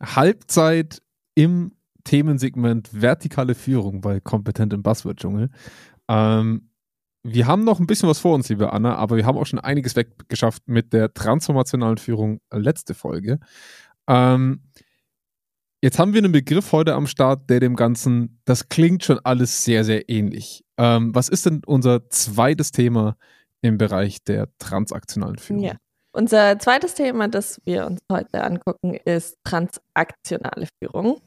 Halbzeit im Themensegment vertikale Führung bei Kompetent im Buzzword-Dschungel. Ähm, wir haben noch ein bisschen was vor uns, liebe Anna, aber wir haben auch schon einiges weggeschafft mit der transformationalen Führung letzte Folge. Ähm, jetzt haben wir einen Begriff heute am Start, der dem Ganzen, das klingt schon alles sehr, sehr ähnlich. Ähm, was ist denn unser zweites Thema im Bereich der transaktionalen Führung? Ja. Unser zweites Thema, das wir uns heute angucken, ist transaktionale Führung.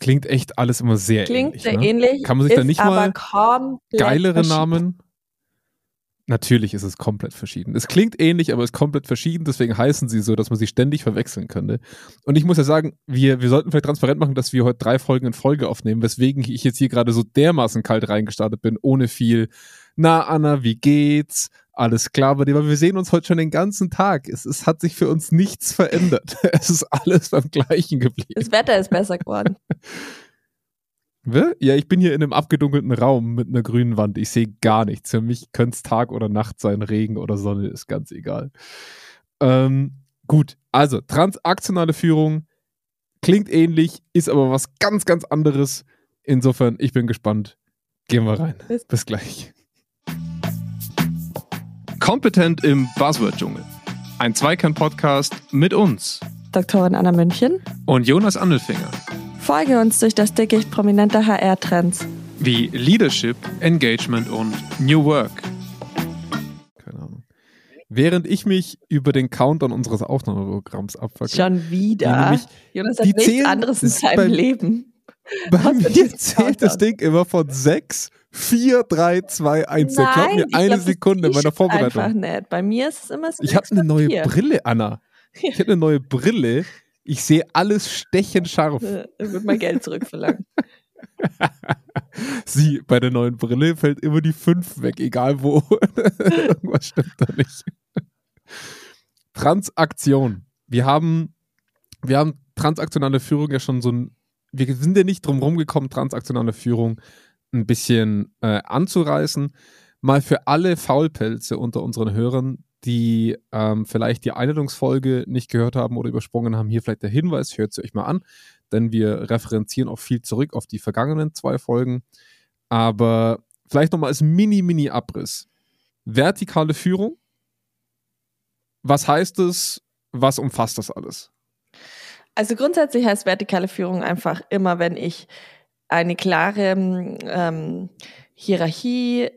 Klingt echt alles immer sehr Klingt ähnlich. sehr ne? ähnlich. Kann man sich da nicht mal geilere. Namen? Natürlich ist es komplett verschieden. Es klingt ähnlich, aber es ist komplett verschieden, deswegen heißen sie so, dass man sie ständig verwechseln könnte. Und ich muss ja sagen, wir, wir sollten vielleicht transparent machen, dass wir heute drei Folgen in Folge aufnehmen, weswegen ich jetzt hier gerade so dermaßen kalt reingestartet bin, ohne viel, na Anna, wie geht's? Alles klar bei dir, wir sehen uns heute schon den ganzen Tag. Es, es hat sich für uns nichts verändert. Es ist alles beim Gleichen geblieben. Das Wetter ist besser geworden. Ja, ich bin hier in einem abgedunkelten Raum mit einer grünen Wand. Ich sehe gar nichts. Für mich könnte es Tag oder Nacht sein, Regen oder Sonne, ist ganz egal. Ähm, gut, also transaktionale Führung klingt ähnlich, ist aber was ganz, ganz anderes. Insofern, ich bin gespannt. Gehen wir rein. Bis- Bis gleich. Kompetent im Buzzword-Dschungel. Ein Zweikern-Podcast mit uns Doktorin Anna München. und Jonas Andelfinger. Folge uns durch das Dickicht prominenter HR-Trends. wie Leadership, Engagement und New Work. Keine Ahnung. Während ich mich über den Countdown unseres Aufnahmeprogramms abfacke, Schon die wieder. nämlich- Jonas hat die nichts zählen- anderes in das ist seinem Leben. Bei mir zählt das? Ding immer von 6, 4, 3, 2, 1. Der glaubt mir eine glaub, Sekunde in meiner ist Einfach Vorbereitung. nicht. Bei mir ist es immer so. Ich habe eine neue. Brille, Anna. Ich habe eine neue Brille. Ich sehe alles stechend scharf. Äh, Ich würde mal Geld zurückverlangen. Sie, bei der neuen Brille fällt immer die 5 weg, egal wo. Irgendwas stimmt da nicht. Transaktion. Wir haben, wir haben transaktionale Führung ja schon so ein, wir sind ja nicht drum rumgekommen, transaktionale Führung ein bisschen äh, anzureißen. Mal für alle Faulpelze unter unseren Hörern, die ähm, vielleicht die Einladungsfolge nicht gehört haben oder übersprungen haben, hier vielleicht der Hinweis, hört sie euch mal an, denn wir referenzieren auch viel zurück auf die vergangenen zwei Folgen. Aber vielleicht nochmal als Mini-Mini-Abriss. Vertikale Führung. Was heißt es? Was umfasst das alles? Also grundsätzlich heißt vertikale Führung einfach immer, wenn ich eine klare ähm, Hierarchie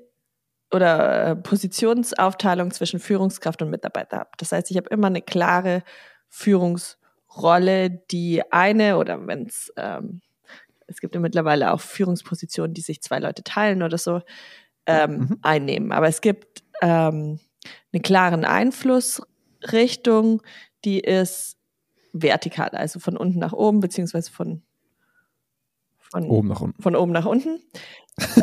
oder äh, Positionsaufteilung zwischen Führungskraft und Mitarbeiter habe. Das heißt, ich habe immer eine klare Führungsrolle, die eine oder wenn es ähm, es gibt ja mittlerweile auch Führungspositionen, die sich zwei Leute teilen oder so ähm, Mhm. einnehmen. Aber es gibt ähm, einen klaren Einflussrichtung, die ist vertikal, also von unten nach oben, beziehungsweise von, von, Oben nach unten. von oben nach unten. Warte,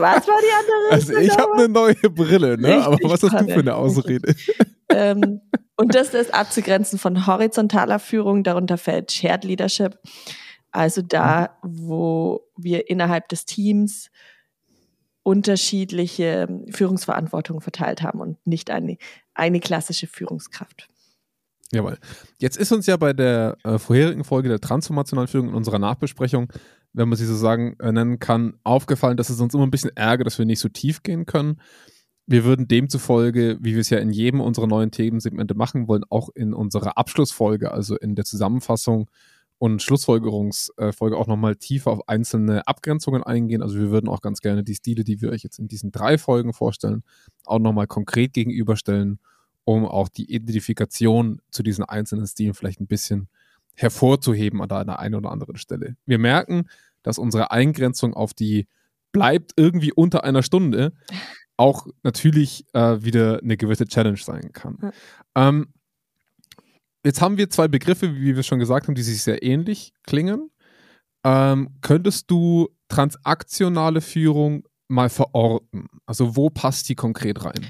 was war die andere? Also ich habe eine neue Brille, ne? Aber Richtig, was hast du für eine Ausrede? ähm, und das ist abzugrenzen von horizontaler Führung, darunter fällt Shared Leadership, also da, wo wir innerhalb des Teams unterschiedliche Führungsverantwortungen verteilt haben und nicht eine, eine klassische Führungskraft. Jawohl. Jetzt ist uns ja bei der äh, vorherigen Folge der transformationalen Führung in unserer Nachbesprechung, wenn man sie so sagen äh, nennen kann, aufgefallen, dass es uns immer ein bisschen ärgert, dass wir nicht so tief gehen können. Wir würden demzufolge, wie wir es ja in jedem unserer neuen Themensegmente machen wollen, auch in unserer Abschlussfolge, also in der Zusammenfassung und Schlussfolgerungsfolge auch nochmal tiefer auf einzelne Abgrenzungen eingehen. Also wir würden auch ganz gerne die Stile, die wir euch jetzt in diesen drei Folgen vorstellen, auch nochmal konkret gegenüberstellen, um auch die Identifikation zu diesen einzelnen Stilen vielleicht ein bisschen hervorzuheben an der einen oder anderen Stelle. Wir merken, dass unsere Eingrenzung auf die bleibt irgendwie unter einer Stunde auch natürlich äh, wieder eine gewisse Challenge sein kann. Ja. Ähm, jetzt haben wir zwei Begriffe, wie wir schon gesagt haben, die sich sehr ähnlich klingen. Ähm, könntest du transaktionale Führung mal verorten? Also wo passt die konkret rein?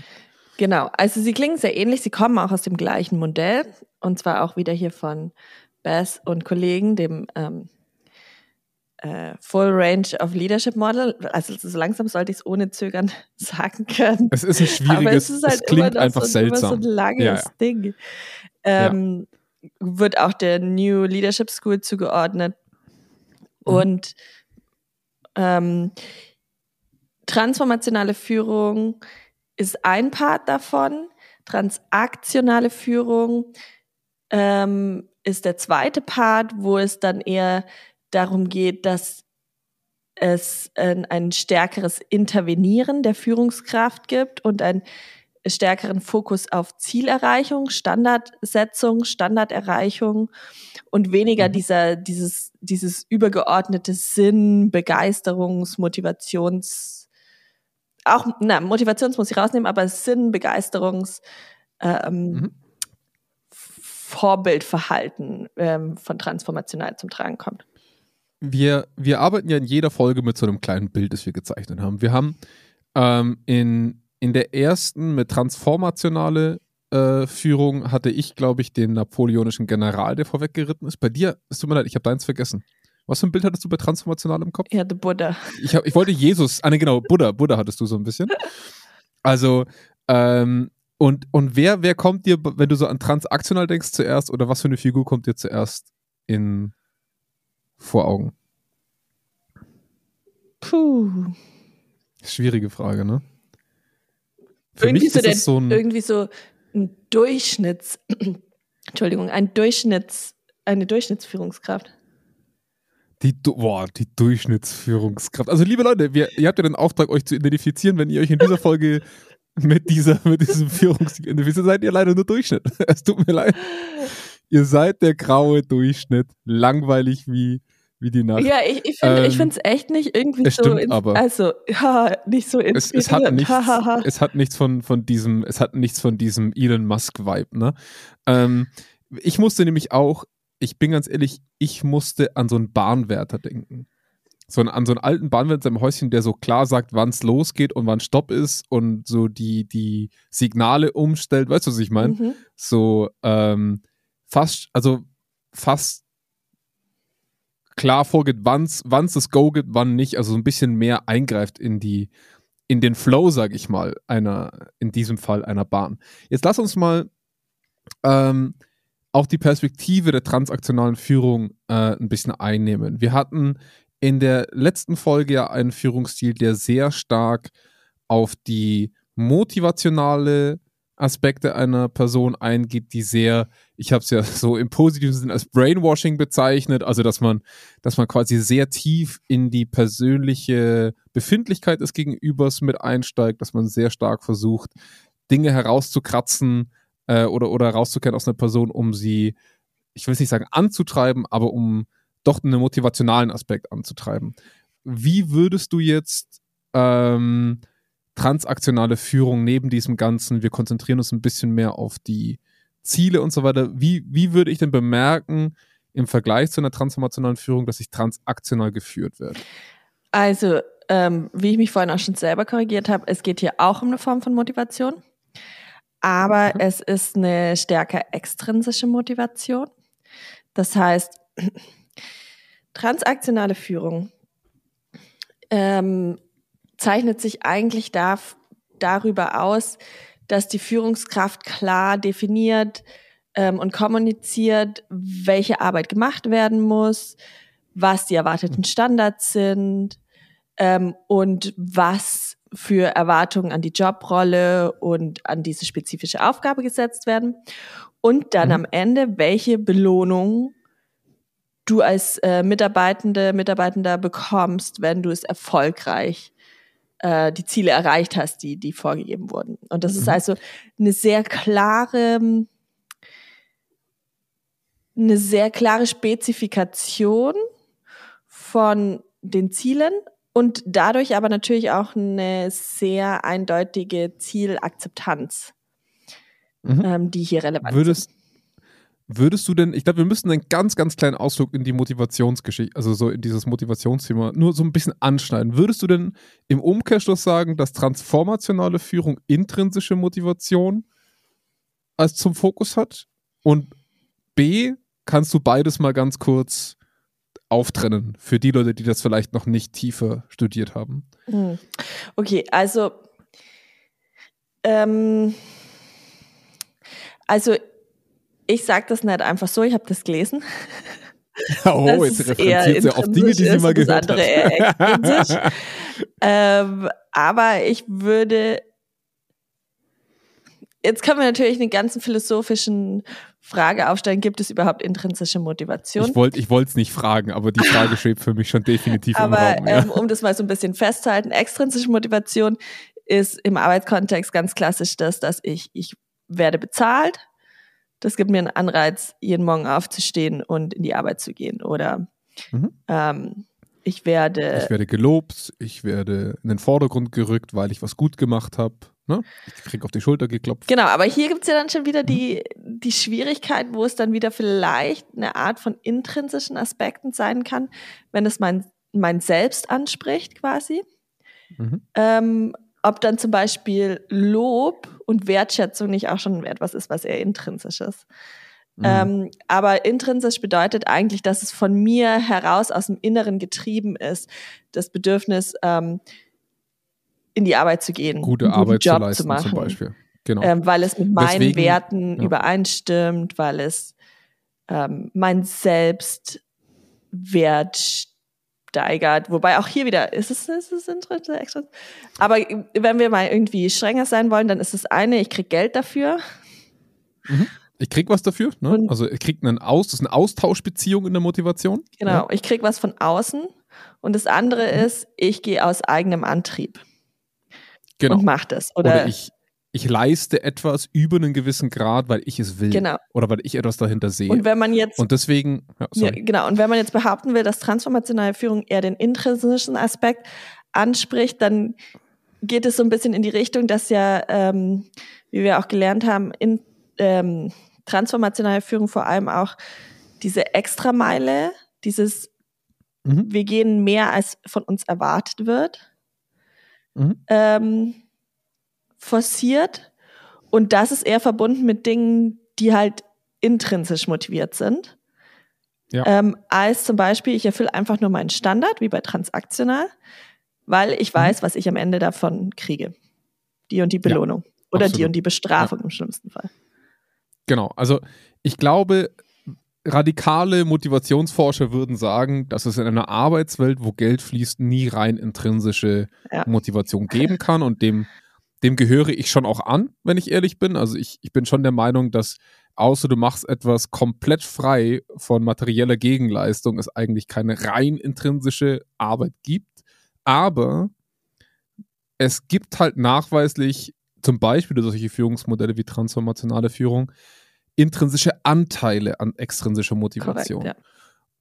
Genau, also sie klingen sehr ähnlich, sie kommen auch aus dem gleichen Modell und zwar auch wieder hier von Bass und Kollegen, dem ähm, äh, Full Range of Leadership Model. Also so langsam sollte ich es ohne Zögern sagen können. Es ist ein schwieriges, Aber es, ist halt es klingt einfach so, seltsam. Immer so ein langes ja, ja. Ding. Ähm, ja. Wird auch der New Leadership School zugeordnet. Mhm. Und ähm, transformationale Führung ist ein Part davon. Transaktionale Führung ähm, ist der zweite Part, wo es dann eher darum geht, dass es ein, ein stärkeres Intervenieren der Führungskraft gibt und einen stärkeren Fokus auf Zielerreichung, Standardsetzung, Standarderreichung und weniger mhm. dieser, dieses, dieses übergeordnete Sinn, Begeisterungs-, Motivations-, auch, na, Motivations muss ich rausnehmen, aber Sinn, Begeisterungs-, ähm, mhm. Vorbildverhalten ähm, von transformational zum Tragen kommt wir, wir arbeiten ja in jeder Folge mit so einem kleinen Bild, das wir gezeichnet haben. Wir haben ähm, in, in der ersten mit transformationale äh, Führung hatte ich, glaube ich, den napoleonischen General, der vorweggeritten ist. Bei dir, es tut mir leid, ich habe deins vergessen. Was für ein Bild hattest du bei transformational im Kopf? Ja, der Buddha. Ich, hab, ich wollte Jesus, ah ne, genau, Buddha, Buddha hattest du so ein bisschen. Also, ähm, und, und wer, wer kommt dir, wenn du so an transaktional denkst zuerst, oder was für eine Figur kommt dir zuerst in, vor Augen? Puh. Schwierige Frage, ne? Für irgendwie mich so, der, so ein irgendwie so ein Durchschnitts, Entschuldigung, ein Durchschnitts, eine Durchschnittsführungskraft. Die, boah, die Durchschnittsführungskraft. Also, liebe Leute, wir, ihr habt ja den Auftrag, euch zu identifizieren. Wenn ihr euch in dieser Folge mit, dieser, mit diesem Führungsstil identifiziert, seid ihr leider nur Durchschnitt. Es tut mir leid. Ihr seid der graue Durchschnitt, langweilig wie, wie die Nacht. Ja, ich, ich finde ähm, es echt nicht irgendwie es so. Stimmt aber. Also, ja, nicht so es, es, hat nichts, es hat nichts von, von diesem, es hat nichts von diesem Elon Musk-Vibe, ne? Ähm, ich musste nämlich auch, ich bin ganz ehrlich, ich musste an so einen Bahnwärter denken. So an so einen alten Bahnwärter im Häuschen, der so klar sagt, wann es losgeht und wann Stopp ist und so die, die Signale umstellt. Weißt du, was ich meine? Mhm. So, ähm, fast, also fast klar vorgeht, wann es das Go gibt, wann nicht, also so ein bisschen mehr eingreift in die, in den Flow, sag ich mal, einer, in diesem Fall einer Bahn. Jetzt lass uns mal ähm, auch die Perspektive der transaktionalen Führung äh, ein bisschen einnehmen. Wir hatten in der letzten Folge ja einen Führungsstil, der sehr stark auf die motivationale Aspekte einer Person eingeht, die sehr, ich habe es ja so im positiven Sinn als Brainwashing bezeichnet, also dass man, dass man quasi sehr tief in die persönliche Befindlichkeit des Gegenübers mit einsteigt, dass man sehr stark versucht, Dinge herauszukratzen äh, oder, oder herauszukehren aus einer Person, um sie, ich will nicht sagen anzutreiben, aber um doch einen motivationalen Aspekt anzutreiben. Wie würdest du jetzt ähm, transaktionale Führung neben diesem Ganzen, wir konzentrieren uns ein bisschen mehr auf die Ziele und so weiter. Wie, wie würde ich denn bemerken, im Vergleich zu einer transformationalen Führung, dass ich transaktional geführt werde? Also, ähm, wie ich mich vorhin auch schon selber korrigiert habe, es geht hier auch um eine Form von Motivation, aber mhm. es ist eine stärker extrinsische Motivation. Das heißt, transaktionale Führung ähm, zeichnet sich eigentlich da, darüber aus, dass die Führungskraft klar definiert ähm, und kommuniziert, welche Arbeit gemacht werden muss, was die erwarteten Standards sind ähm, und was für Erwartungen an die Jobrolle und an diese spezifische Aufgabe gesetzt werden. Und dann mhm. am Ende, welche Belohnung du als äh, Mitarbeitende, Mitarbeitender bekommst, wenn du es erfolgreich äh, die Ziele erreicht hast, die, die vorgegeben wurden. Und das mhm. ist also eine sehr klare, eine sehr klare Spezifikation von den Zielen und dadurch aber natürlich auch eine sehr eindeutige Zielakzeptanz, mhm. ähm, die hier relevant Würdest, Würdest du denn, ich glaube, wir müssen einen ganz, ganz kleinen Ausflug in die Motivationsgeschichte, also so in dieses Motivationsthema, nur so ein bisschen anschneiden. Würdest du denn im Umkehrschluss sagen, dass transformationale Führung intrinsische Motivation als zum Fokus hat? Und B, kannst du beides mal ganz kurz auftrennen für die Leute, die das vielleicht noch nicht tiefer studiert haben? Hm. Okay, also ähm, also ich sage das nicht einfach so, ich habe das gelesen. Oh, das jetzt referenziert sie auf Dinge, die sie mal gehört hat. ähm, aber ich würde Jetzt können wir natürlich einen ganzen philosophischen Frage aufstellen, gibt es überhaupt intrinsische Motivation? Ich wollte es nicht fragen, aber die Frage schwebt für mich schon definitiv aber, im Raum. Ja. Ähm, um das mal so ein bisschen festzuhalten, extrinsische Motivation ist im Arbeitskontext ganz klassisch das, dass ich, ich werde bezahlt. Das gibt mir einen Anreiz, jeden Morgen aufzustehen und in die Arbeit zu gehen. Oder mhm. ähm, ich werde. Ich werde gelobt, ich werde in den Vordergrund gerückt, weil ich was gut gemacht habe. Ne? Ich kriege auf die Schulter geklopft. Genau, aber hier gibt es ja dann schon wieder die, die Schwierigkeit, wo es dann wieder vielleicht eine Art von intrinsischen Aspekten sein kann, wenn es mein, mein Selbst anspricht quasi. Mhm. Ähm, ob dann zum Beispiel Lob und Wertschätzung nicht auch schon etwas ist, was eher intrinsisch ist. Mhm. Ähm, aber intrinsisch bedeutet eigentlich, dass es von mir heraus aus dem Inneren getrieben ist, das Bedürfnis, ähm, in die Arbeit zu gehen, gute Arbeit Job zu leisten zu machen, zum Beispiel. Genau. Ähm, weil es mit meinen Deswegen, Werten ja. übereinstimmt, weil es ähm, mein Selbstwert steigert. Wobei auch hier wieder, ist es, ist es intrinsisch? Aber wenn wir mal irgendwie strenger sein wollen, dann ist das eine, ich krieg Geld dafür. Mhm. Ich krieg was dafür, ne? also ich krieg einen Aus, das ist eine Austauschbeziehung in der Motivation. Genau, ja. ich krieg was von außen. Und das andere mhm. ist, ich gehe aus eigenem Antrieb genau. und mache das. Oder, Oder ich, ich leiste etwas über einen gewissen Grad, weil ich es will. Genau. Oder weil ich etwas dahinter sehe. Und wenn man jetzt. Und deswegen. Ja, ja, genau. Und wenn man jetzt behaupten will, dass transformationale Führung eher den intrinsischen Aspekt anspricht, dann geht es so ein bisschen in die Richtung, dass ja, ähm, wie wir auch gelernt haben, in ähm, transformationale Führung vor allem auch diese Extrameile, dieses, mhm. wir gehen mehr, als von uns erwartet wird mhm. ähm, forciert. Und das ist eher verbunden mit Dingen, die halt intrinsisch motiviert sind. Ja. Ähm, als zum Beispiel, ich erfülle einfach nur meinen Standard, wie bei transaktional, weil ich mhm. weiß, mhm. was ich am Ende davon kriege. Die und die Belohnung. Ja, Oder absolut. die und die Bestrafung ja. im schlimmsten Fall. Genau, also ich glaube, radikale Motivationsforscher würden sagen, dass es in einer Arbeitswelt, wo Geld fließt, nie rein intrinsische ja. Motivation geben kann und dem, dem gehöre ich schon auch an, wenn ich ehrlich bin. Also ich, ich bin schon der Meinung, dass außer du machst etwas komplett frei von materieller Gegenleistung, es eigentlich keine rein intrinsische Arbeit gibt. Aber es gibt halt nachweislich zum Beispiel solche Führungsmodelle wie transformationale Führung, intrinsische Anteile an extrinsischer Motivation. Korrekt, ja.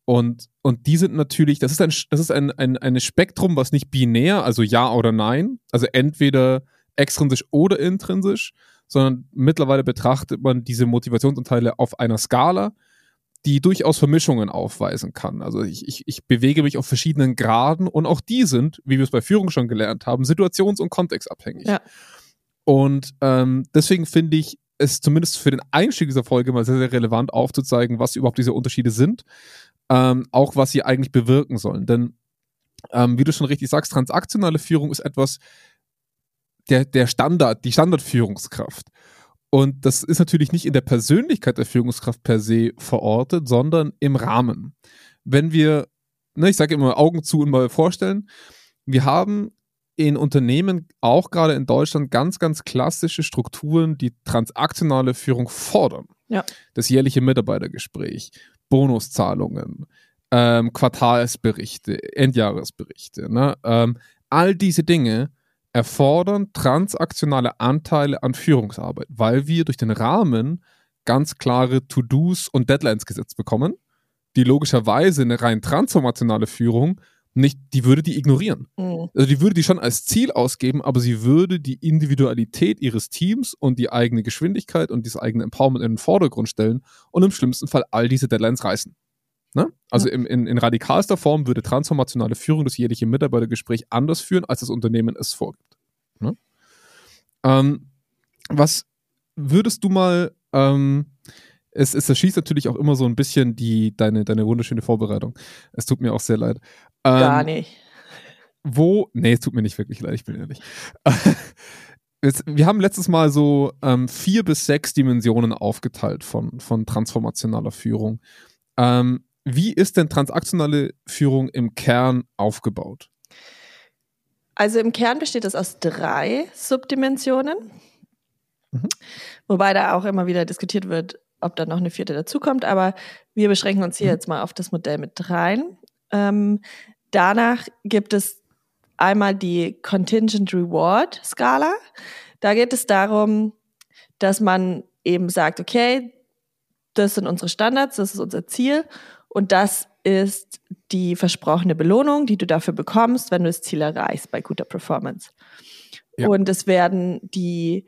Und, und die sind natürlich, das ist ein, das ist ein, ein, ein Spektrum, was nicht binär, also ja oder nein, also entweder extrinsisch oder intrinsisch, sondern mittlerweile betrachtet man diese Motivationsanteile auf einer Skala, die durchaus Vermischungen aufweisen kann. Also ich, ich, ich bewege mich auf verschiedenen Graden und auch die sind, wie wir es bei Führung schon gelernt haben, situations- und kontextabhängig. Ja. Und ähm, deswegen finde ich, es zumindest für den Einstieg dieser Folge mal sehr, sehr relevant aufzuzeigen, was überhaupt diese Unterschiede sind, ähm, auch was sie eigentlich bewirken sollen. Denn, ähm, wie du schon richtig sagst, transaktionale Führung ist etwas, der, der Standard, die Standardführungskraft. Und das ist natürlich nicht in der Persönlichkeit der Führungskraft per se verortet, sondern im Rahmen. Wenn wir, ne, ich sage immer Augen zu und mal vorstellen, wir haben in Unternehmen, auch gerade in Deutschland, ganz, ganz klassische Strukturen, die transaktionale Führung fordern. Ja. Das jährliche Mitarbeitergespräch, Bonuszahlungen, ähm, Quartalsberichte, Endjahresberichte. Ne? Ähm, all diese Dinge erfordern transaktionale Anteile an Führungsarbeit, weil wir durch den Rahmen ganz klare To-Dos und Deadlines gesetzt bekommen, die logischerweise eine rein transformationale Führung nicht, die würde die ignorieren. Mhm. Also die würde die schon als Ziel ausgeben, aber sie würde die Individualität ihres Teams und die eigene Geschwindigkeit und das eigene Empowerment in den Vordergrund stellen und im schlimmsten Fall all diese Deadlines reißen. Ne? Also ja. im, in, in radikalster Form würde transformationale Führung das jährliche Mitarbeitergespräch anders führen, als das Unternehmen es vorgibt. Ne? Ähm, was würdest du mal ähm, es, es erschießt natürlich auch immer so ein bisschen die, deine, deine wunderschöne Vorbereitung. Es tut mir auch sehr leid. Ähm, Gar nicht. Wo, nee, es tut mir nicht wirklich leid, ich bin ehrlich. wir haben letztes Mal so ähm, vier bis sechs Dimensionen aufgeteilt von, von transformationaler Führung. Ähm, wie ist denn transaktionale Führung im Kern aufgebaut? Also im Kern besteht es aus drei Subdimensionen, mhm. wobei da auch immer wieder diskutiert wird, ob da noch eine vierte dazukommt. Aber wir beschränken uns hier mhm. jetzt mal auf das Modell mit dreien. Ähm, danach gibt es einmal die Contingent Reward Skala. Da geht es darum, dass man eben sagt, okay, das sind unsere Standards, das ist unser Ziel und das ist die versprochene Belohnung, die du dafür bekommst, wenn du das Ziel erreichst bei guter Performance. Ja. Und es werden die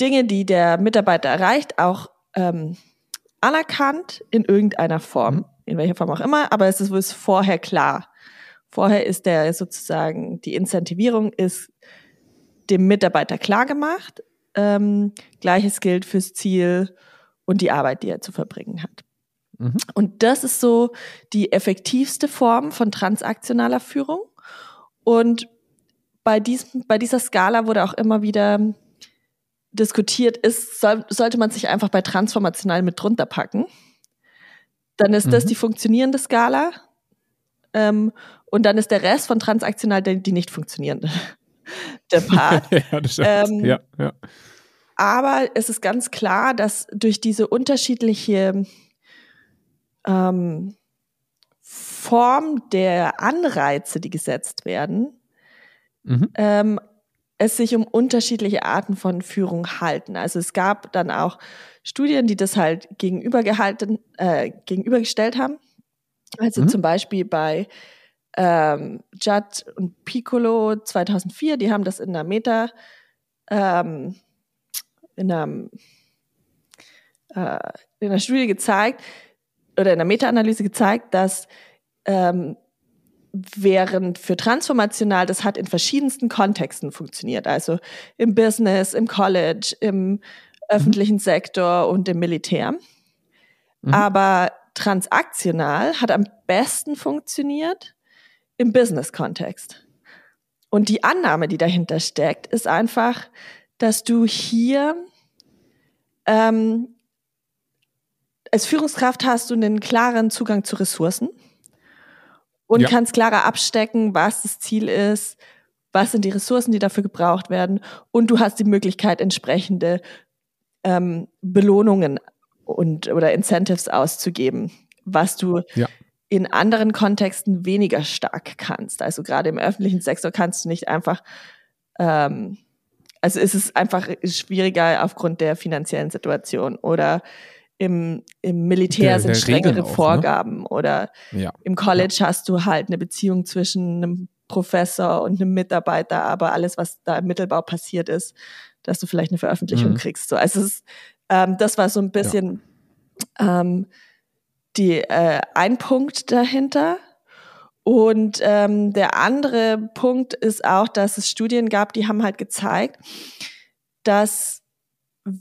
Dinge, die der Mitarbeiter erreicht, auch ähm, anerkannt in irgendeiner Form, in welcher Form auch immer, aber es ist vorher klar. Vorher ist der sozusagen, die Incentivierung ist dem Mitarbeiter klar gemacht. Ähm, Gleiches gilt fürs Ziel und die Arbeit, die er zu verbringen hat. Mhm. Und das ist so die effektivste Form von transaktionaler Führung. Und bei, diesem, bei dieser Skala wurde auch immer wieder diskutiert, ist, soll, sollte man sich einfach bei transformational mit drunter packen. Dann ist mhm. das die funktionierende Skala. Ähm, und dann ist der Rest von transaktional die, die nicht funktionierende. der Part. ja, das ähm, ja, ja. Aber es ist ganz klar, dass durch diese unterschiedliche ähm, Form der Anreize, die gesetzt werden, mhm. ähm, es sich um unterschiedliche Arten von Führung halten. Also es gab dann auch Studien, die das halt gegenübergehalten, äh, gegenübergestellt haben. Also mhm. zum Beispiel bei ähm, Judd und Piccolo 2004, die haben das in einer Meta, ähm, in, einer, äh, in einer Studie gezeigt oder in einer Meta-Analyse gezeigt, dass ähm, während für transformational, das hat in verschiedensten Kontexten funktioniert. Also im Business, im College, im mhm. öffentlichen Sektor und im Militär. Mhm. Aber transaktional hat am besten funktioniert im Business-Kontext. Und die Annahme, die dahinter steckt, ist einfach, dass du hier ähm, als Führungskraft hast du einen klaren Zugang zu Ressourcen und ja. kannst klarer abstecken, was das Ziel ist, was sind die Ressourcen, die dafür gebraucht werden. Und du hast die Möglichkeit, entsprechende ähm, Belohnungen und oder Incentives auszugeben, was du ja. in anderen Kontexten weniger stark kannst. Also gerade im öffentlichen Sektor kannst du nicht einfach ähm, also ist es einfach schwieriger aufgrund der finanziellen Situation oder im, im Militär der, sind strengere auch, ne? Vorgaben ne? oder ja. im College ja. hast du halt eine Beziehung zwischen einem Professor und einem Mitarbeiter, aber alles, was da im Mittelbau passiert ist, dass du vielleicht eine Veröffentlichung mhm. kriegst. So, also es, ähm, das war so ein bisschen ja. ähm, die äh, ein Punkt dahinter. Und ähm, der andere Punkt ist auch, dass es Studien gab, die haben halt gezeigt, dass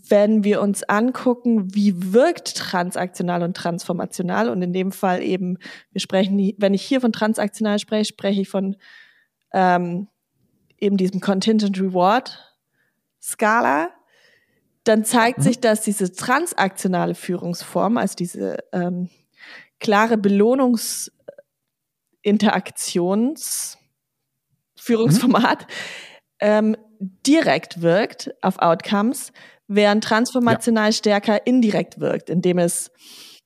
wenn wir uns angucken, wie wirkt transaktional und transformational und in dem Fall eben, wir sprechen, wenn ich hier von transaktional spreche, spreche ich von ähm, eben diesem Contingent Reward Skala, dann zeigt mhm. sich, dass diese transaktionale Führungsform, also diese ähm, klare Belohnungsinteraktionsführungsformat, mhm. ähm, direkt wirkt auf Outcomes, während transformational ja. stärker indirekt wirkt, indem es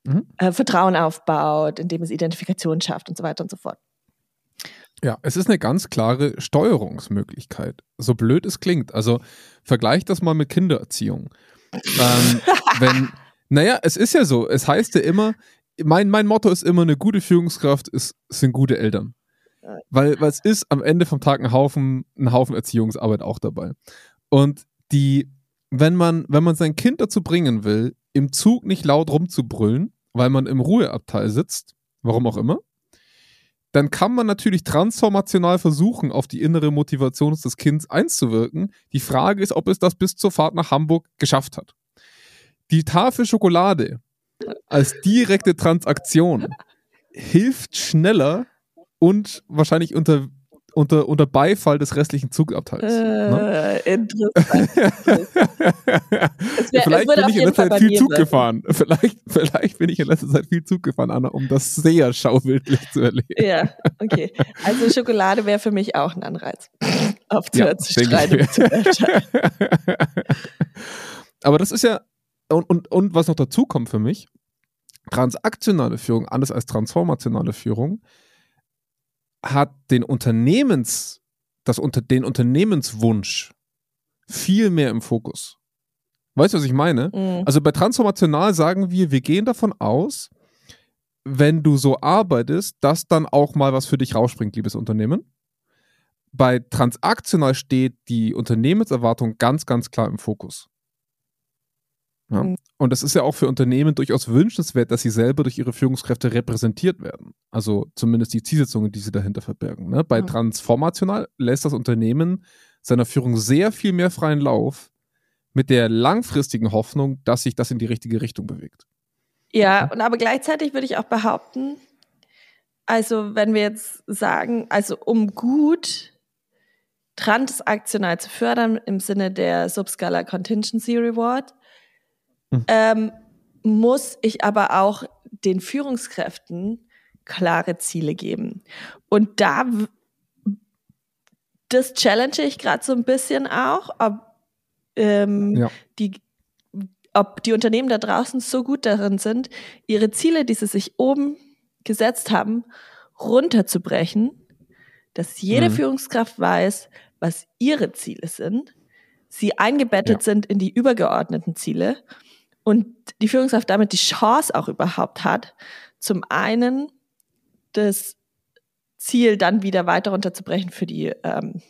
mhm. äh, Vertrauen aufbaut, indem es Identifikation schafft und so weiter und so fort. Ja, es ist eine ganz klare Steuerungsmöglichkeit. So blöd es klingt. Also vergleicht das mal mit Kindererziehung. ähm, wenn, naja, es ist ja so. Es heißt ja immer, mein, mein Motto ist immer, eine gute Führungskraft ist, sind gute Eltern. Weil, weil es ist am Ende vom Tag ein Haufen, ein Haufen Erziehungsarbeit auch dabei. Und die wenn man, wenn man sein Kind dazu bringen will, im Zug nicht laut rumzubrüllen, weil man im Ruheabteil sitzt, warum auch immer, dann kann man natürlich transformational versuchen, auf die innere Motivation des Kindes einzuwirken. Die Frage ist, ob es das bis zur Fahrt nach Hamburg geschafft hat. die Tafel Schokolade als direkte Transaktion hilft schneller und wahrscheinlich unter, unter, unter Beifall des restlichen Zugabteils. ne? Äh, interessant. Es wär- vielleicht bin ich in letzter Fall Zeit viel Zug sein. gefahren. Vielleicht, vielleicht bin ich in letzter Zeit viel Zug gefahren, Anna, um das sehr schauwildlich zu erleben. Ja, okay. Also Schokolade wäre für mich auch ein Anreiz. Aufzuhören zu denke streiten. Aber das ist ja, und, und, und was noch dazu kommt für mich, transaktionale Führung, anders als transformationale Führung, hat den Unternehmens, das unter, den Unternehmenswunsch viel mehr im Fokus. Weißt du, was ich meine? Mhm. Also bei transformational sagen wir, wir gehen davon aus, wenn du so arbeitest, dass dann auch mal was für dich rausspringt, liebes Unternehmen. Bei transaktional steht die Unternehmenserwartung ganz, ganz klar im Fokus. Ja. Mhm. Und das ist ja auch für Unternehmen durchaus wünschenswert, dass sie selber durch ihre Führungskräfte repräsentiert werden. Also zumindest die Zielsetzungen, die sie dahinter verbergen. Ne? Bei Ja. transformational lässt das Unternehmen seiner Führung sehr viel mehr freien Lauf mit der langfristigen Hoffnung, dass sich das in die richtige Richtung bewegt. Ja, und aber gleichzeitig würde ich auch behaupten, also wenn wir jetzt sagen, also um gut transaktional zu fördern im Sinne der Subscalar Contingency Reward, Mhm. ähm, muss ich aber auch den Führungskräften klare Ziele geben. Und da, das challenge ich gerade so ein bisschen auch, ob ähm, Ja. die ob die Unternehmen da draußen so gut darin sind, ihre Ziele, die sie sich oben gesetzt haben, runterzubrechen, dass jede Mhm. Führungskraft weiß, was ihre Ziele sind, sie eingebettet Ja. sind in die übergeordneten Ziele und die Führungskraft damit die Chance auch überhaupt hat, zum einen das Ziel dann wieder weiter runterzubrechen für die, ähm,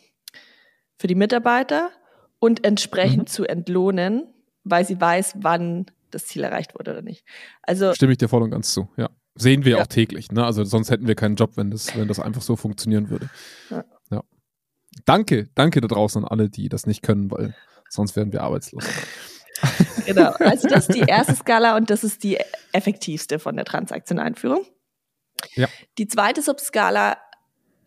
für die Mitarbeiter und entsprechend Mhm. zu entlohnen, weil sie weiß, wann das Ziel erreicht wurde oder nicht. Also Stimme ich dir voll und ganz zu. Ja. Sehen wir Ja. auch täglich. Ne? Also sonst hätten wir keinen Job, wenn das, wenn das einfach so funktionieren würde. Ja. Ja. Danke, danke da draußen an alle, die das nicht können, weil sonst wären wir arbeitslos. Genau, also das ist die erste Skala und das ist die effektivste von der transaktionalen Führung. Ja. Die zweite Subskala,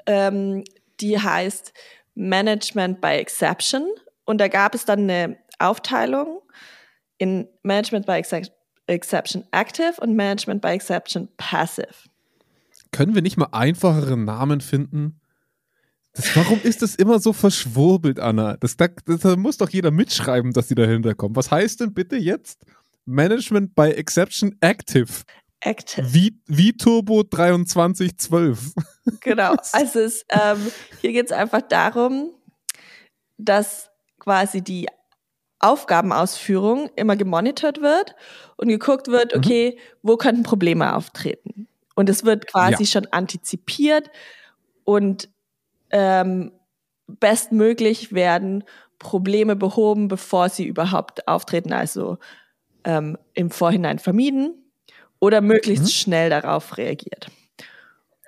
ähm, die heißt Management by Exception und da gab es dann eine Aufteilung in Management by Excep- Exception Active und Management by Exception Passive. Können wir nicht mal einfachere Namen finden? Das, warum ist das immer so verschwurbelt, Anna? Das, da, das, da muss doch jeder mitschreiben, dass die dahinter kommen. Was heißt denn bitte jetzt Management by Exception Active? Active. Wie, wie Turbo 2312. Genau. Also es, ähm, hier geht es einfach darum, dass quasi die Aufgabenausführung immer gemonitort wird und geguckt wird, Mhm. okay, wo könnten Probleme auftreten? Und es wird quasi Ja. schon antizipiert und ähm, bestmöglich werden Probleme behoben, bevor sie überhaupt auftreten, also ähm, im Vorhinein vermieden oder möglichst Mhm. schnell darauf reagiert.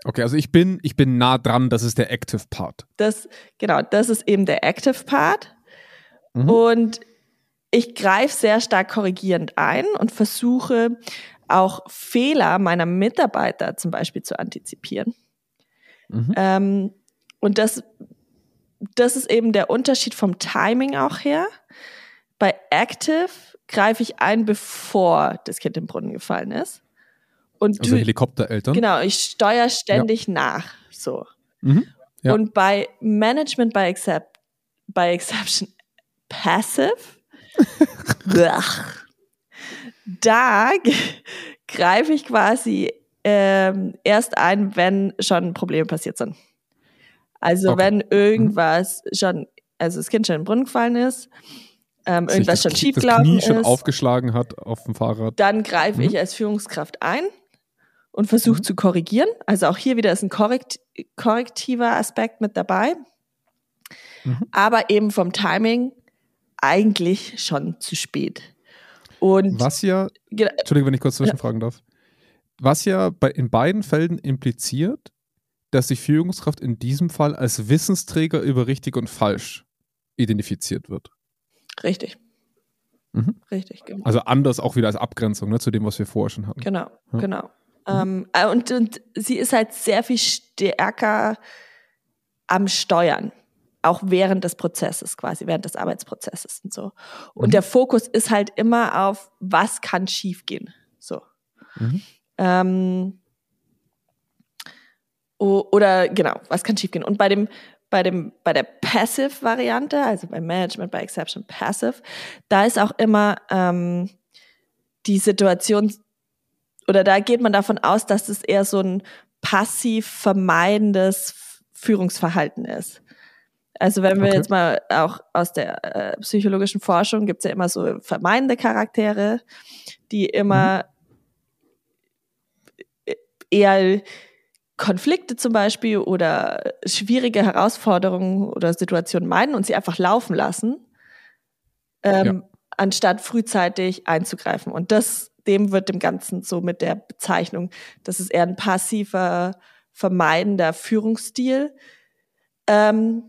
Okay, also ich bin, ich bin nah dran, das ist der Active Part. Das, genau, das ist eben der Active Part. Mhm. Und ich greife sehr stark korrigierend ein und versuche auch Fehler meiner Mitarbeiter zum Beispiel zu antizipieren. Mhm. Ähm, und das, das ist eben der Unterschied vom Timing auch her. Bei Active greife ich ein, bevor das Kind im Brunnen gefallen ist. Und Also du, Helikoptereltern. genau, ich steuere ständig nach. So. Mhm. Ja. Und bei Management by, Accept, by Exception Passive, da greife ich quasi ähm, erst ein, wenn schon Probleme passiert sind. Also Okay. wenn irgendwas schon, also das Kind schon in den Brunnen gefallen ist, ähm, irgendwas das schon schief gelaufen Knie schon ist, aufgeschlagen hat auf dem Fahrrad. dann greife Mhm. ich als Führungskraft ein und versuche Mhm. zu korrigieren. Also auch hier wieder ist ein korrekt, korrektiver Aspekt mit dabei. Mhm. Aber eben vom Timing eigentlich schon zu spät. Und Was ja, Entschuldigung, wenn ich kurz zwischenfragen darf. Was ja bei, in beiden Fällen impliziert, dass die Führungskraft in diesem Fall als Wissensträger über richtig und falsch identifiziert wird. richtig. Mhm. Richtig, genau. Also anders auch wieder als Abgrenzung ne, zu dem, was wir vorher schon hatten. Genau, ja. genau. Mhm. Ähm, und, und sie ist halt sehr viel stärker am Steuern auch während des Prozesses quasi, während des Arbeitsprozesses und so. Und mhm. der Fokus ist halt immer auf, was kann schiefgehen. So. Mhm. Ähm, oder genau, was kann schiefgehen? Und bei dem, bei dem, bei der Passive-Variante, also beim Management, bei Exception Passive, da ist auch immer ähm, die Situation, oder da geht man davon aus, dass es eher so ein passiv vermeidendes Führungsverhalten ist. Also wenn wir okay. jetzt mal auch aus der äh, psychologischen Forschung gibt es ja immer so vermeidende Charaktere, die immer mhm. eher Konflikte zum Beispiel oder schwierige Herausforderungen oder Situationen meiden und sie einfach laufen lassen, ähm, ja. anstatt frühzeitig einzugreifen. Und das, dem wird dem Ganzen so mit der Bezeichnung, das ist eher ein passiver, vermeidender Führungsstil. Ähm,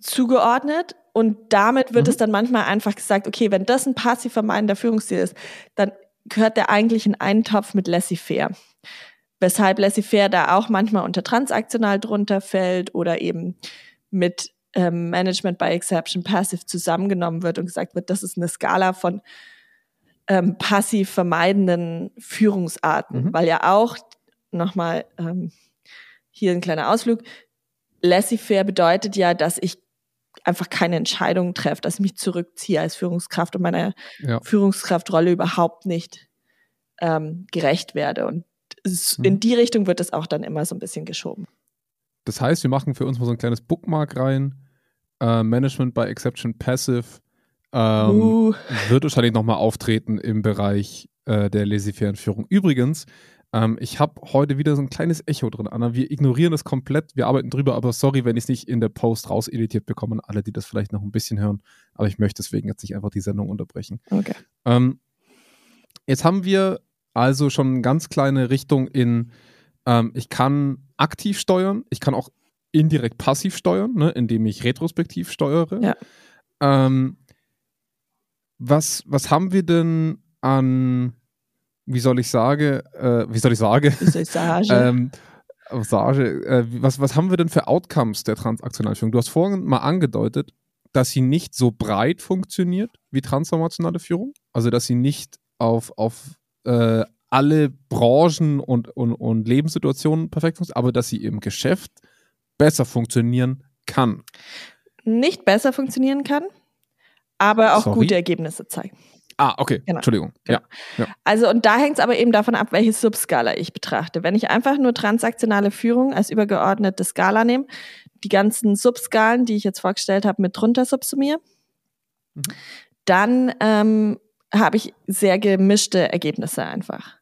zugeordnet und damit wird mhm. es dann manchmal einfach gesagt, okay, wenn das ein passiv vermeidender Führungsstil ist, dann gehört der eigentlich in einen Topf mit laissez-faire. Weshalb laissez-faire da auch manchmal unter transaktional drunter fällt oder eben mit ähm, Management by Exception passive zusammengenommen wird und gesagt wird, das ist eine Skala von ähm, passiv vermeidenden Führungsarten, mhm. weil ja auch nochmal ähm, hier ein kleiner Ausflug, laissez-faire bedeutet ja, dass ich einfach keine Entscheidungen treffe, dass ich mich zurückziehe als Führungskraft und meiner ja. Führungskraftrolle überhaupt nicht ähm, gerecht werde. Und. In die Richtung wird es auch dann immer so ein bisschen geschoben. Das heißt, wir machen für uns mal so ein kleines Bookmark rein. Äh, Management by Exception Passive ähm, uh. wird wahrscheinlich nochmal auftreten im Bereich äh, der laissez-faire Führung. Übrigens, ähm, ich habe heute wieder so ein kleines Echo drin, Anna. Wir ignorieren das komplett, wir arbeiten drüber, aber sorry, wenn ich es nicht in der Post rauseditiert bekomme, alle, die das vielleicht noch ein bisschen hören. Aber ich möchte deswegen jetzt nicht einfach die Sendung unterbrechen. Okay. Ähm, jetzt haben wir also schon eine ganz kleine Richtung in, ähm, ich kann aktiv steuern, ich kann auch indirekt passiv steuern, ne, indem ich retrospektiv steuere. Ja. Ähm, was, was haben wir denn an wie soll ich sagen, äh, wie soll ich sagen? Wie soll ich sagen? ähm, Sage, äh, was, was haben wir denn für Outcomes der transaktionalen Führung? Du hast vorhin mal angedeutet, dass sie nicht so breit funktioniert wie transformationale Führung. Also, dass sie nicht auf, auf äh, alle Branchen und, und, und Lebenssituationen perfekt funktioniert, aber dass sie im Geschäft besser funktionieren kann. Nicht besser funktionieren kann, aber auch Sorry. gute Ergebnisse zeigen. Ah, okay. Genau. Entschuldigung. Genau. Ja. ja. Also, und da hängt es aber eben davon ab, welche Subskala ich betrachte. Wenn ich einfach nur transaktionale Führung als übergeordnete Skala nehme, die ganzen Subskalen, die ich jetzt vorgestellt habe, mit drunter subsumiere, mhm. dann ähm, habe ich sehr gemischte Ergebnisse einfach.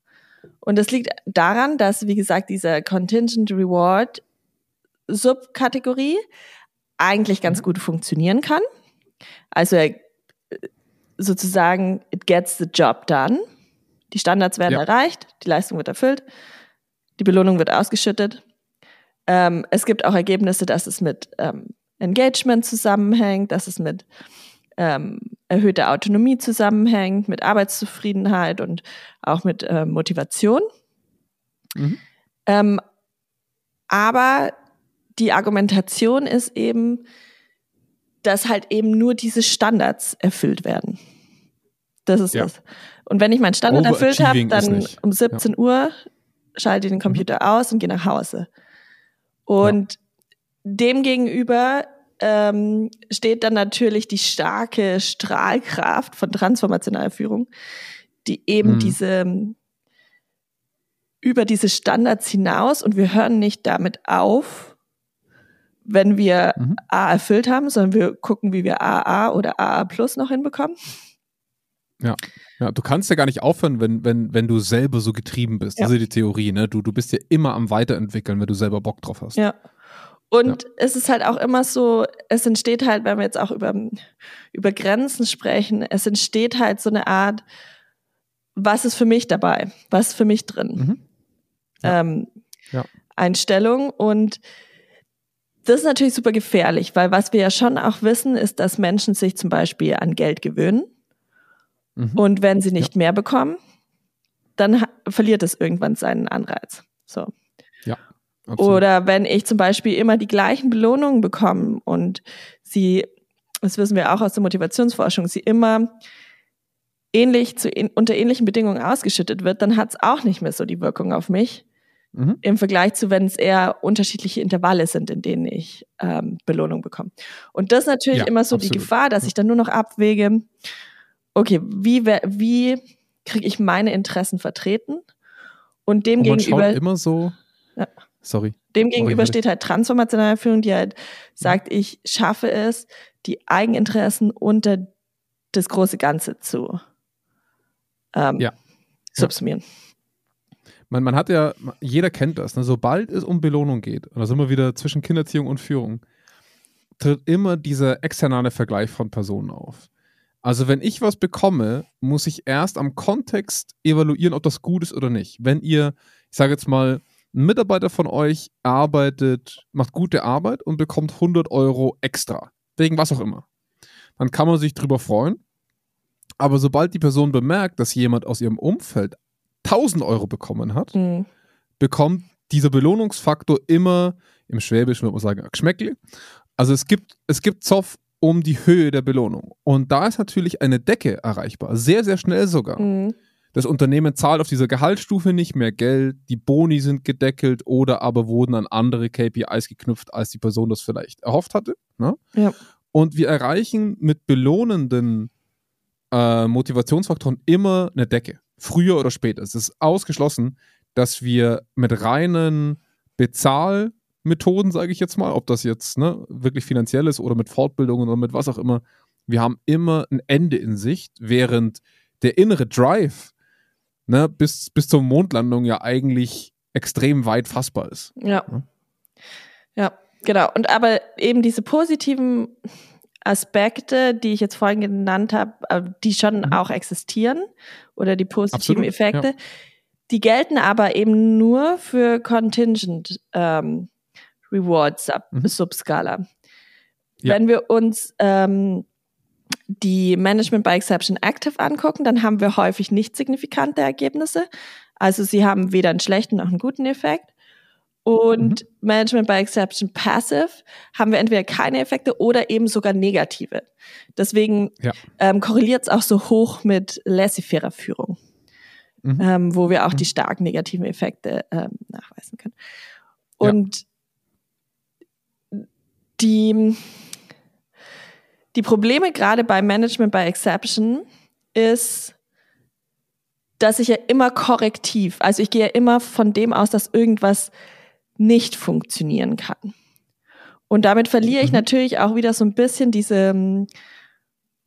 Und das liegt daran, dass, wie gesagt, diese Contingent Reward Subkategorie eigentlich ganz mhm. gut funktionieren kann. Also er sozusagen, it gets the job done. Die Standards werden ja. erreicht, die Leistung wird erfüllt, die Belohnung wird ausgeschüttet. Ähm, es gibt auch Ergebnisse, dass es mit ähm, Engagement zusammenhängt, dass es mit ähm, erhöhter Autonomie zusammenhängt, mit Arbeitszufriedenheit und auch mit äh, Motivation. Mhm. Ähm, aber die Argumentation ist eben, dass halt eben nur diese Standards erfüllt werden. Das ist ja. das. Und wenn ich meinen Standard erfüllt habe, dann um 17 ja. Uhr schalte ich den Computer mhm. aus und gehe nach Hause. Und ja. demgegenüber ähm, steht dann natürlich die starke Strahlkraft von transformationaler Führung, die eben mhm. diese über diese Standards hinaus und wir hören nicht damit auf, wenn wir mhm. A erfüllt haben, sondern wir gucken, wie wir AA oder AA Plus noch hinbekommen. Ja. ja, du kannst ja gar nicht aufhören, wenn, wenn, wenn du selber so getrieben bist. Ja. Das ist die Theorie, ne? Du, du bist ja immer am Weiterentwickeln, wenn du selber Bock drauf hast. Ja. Und ja. es ist halt auch immer so, es entsteht halt, wenn wir jetzt auch über, über Grenzen sprechen, es entsteht halt so eine Art, was ist für mich dabei? Was ist für mich drin? Mhm. Ja. Ähm, ja. Einstellung und das ist natürlich super gefährlich, weil was wir ja schon auch wissen, ist, dass Menschen sich zum Beispiel an Geld gewöhnen. Mhm. Und wenn sie nicht mehr bekommen, dann verliert es irgendwann seinen Anreiz. So. Ja. Absolut. Oder wenn ich zum Beispiel immer die gleichen Belohnungen bekomme und sie, das wissen wir auch aus der Motivationsforschung, sie immer ähnlich zu, unter ähnlichen Bedingungen ausgeschüttet wird, dann hat es auch nicht mehr so die Wirkung auf mich. Mhm. Im Vergleich zu, wenn es eher unterschiedliche Intervalle sind, in denen ich ähm, Belohnung bekomme. Und das ist natürlich ja, immer so absolut. die Gefahr, dass ich dann nur noch abwäge, okay, wie, wie kriege ich meine Interessen vertreten? Und dem und man. Schaut immer so. Ja. Sorry. Dem gegenüber oh, steht halt transformationale Führung, die halt sagt, ich schaffe es, die Eigeninteressen unter das große Ganze zu ähm, ja. subsumieren. Man, man hat ja, jeder kennt das, ne? sobald es um Belohnung geht, und da sind wir wieder zwischen Kinderziehung und Führung, tritt immer dieser externe Vergleich von Personen auf. Also wenn ich was bekomme, muss ich erst am Kontext evaluieren, ob das gut ist oder nicht. Wenn ihr, ich sage jetzt mal, ein Mitarbeiter von euch arbeitet, macht gute Arbeit und bekommt 100 Euro extra, wegen was auch immer, dann kann man sich drüber freuen. Aber sobald die Person bemerkt, dass jemand aus ihrem Umfeld 1000 Euro bekommen hat, mhm. bekommt dieser Belohnungsfaktor immer, im Schwäbischen würde man sagen, Geschmäckle. Also es gibt, es gibt Zoff um die Höhe der Belohnung. Und da ist natürlich eine Decke erreichbar, sehr, sehr schnell sogar. Mhm. Das Unternehmen zahlt auf dieser Gehaltsstufe nicht mehr Geld, die Boni sind gedeckelt oder aber wurden an andere KPIs geknüpft, als die Person das vielleicht erhofft hatte. Ne? Ja. Und wir erreichen mit belohnenden äh, Motivationsfaktoren immer eine Decke. Früher oder später. Es ist ausgeschlossen, dass wir mit reinen Bezahlmethoden, sage ich jetzt mal, ob das jetzt ne, wirklich finanziell ist oder mit Fortbildungen oder mit was auch immer, wir haben immer ein Ende in Sicht, während der innere Drive ne, bis, bis zur Mondlandung ja eigentlich extrem weit fassbar ist. Ja. ja. Genau. Und aber eben diese positiven Aspekte, die ich jetzt vorhin genannt habe, äh, die schon mhm. auch existieren oder die positiven Absolut, Effekte, ja. die gelten aber eben nur für Contingent ähm, Rewards Sub mhm. Subskala. Ja. Wenn wir uns ähm, die Management by Exception Active angucken, dann haben wir häufig nicht signifikante Ergebnisse. Also sie haben weder einen schlechten noch einen guten Effekt. Und mhm. Management by Exception Passive haben wir entweder keine Effekte oder eben sogar negative. Deswegen ja. ähm, korreliert es auch so hoch mit laissez-faire Führung, mhm. ähm, wo wir auch mhm. die stark negativen Effekte ähm, nachweisen können. Und ja. die die Probleme gerade bei Management by Exception ist, dass ich ja immer korrektiv, also ich gehe ja immer von dem aus, dass irgendwas nicht funktionieren kann. Und damit verliere ich mhm. natürlich auch wieder so ein bisschen diese,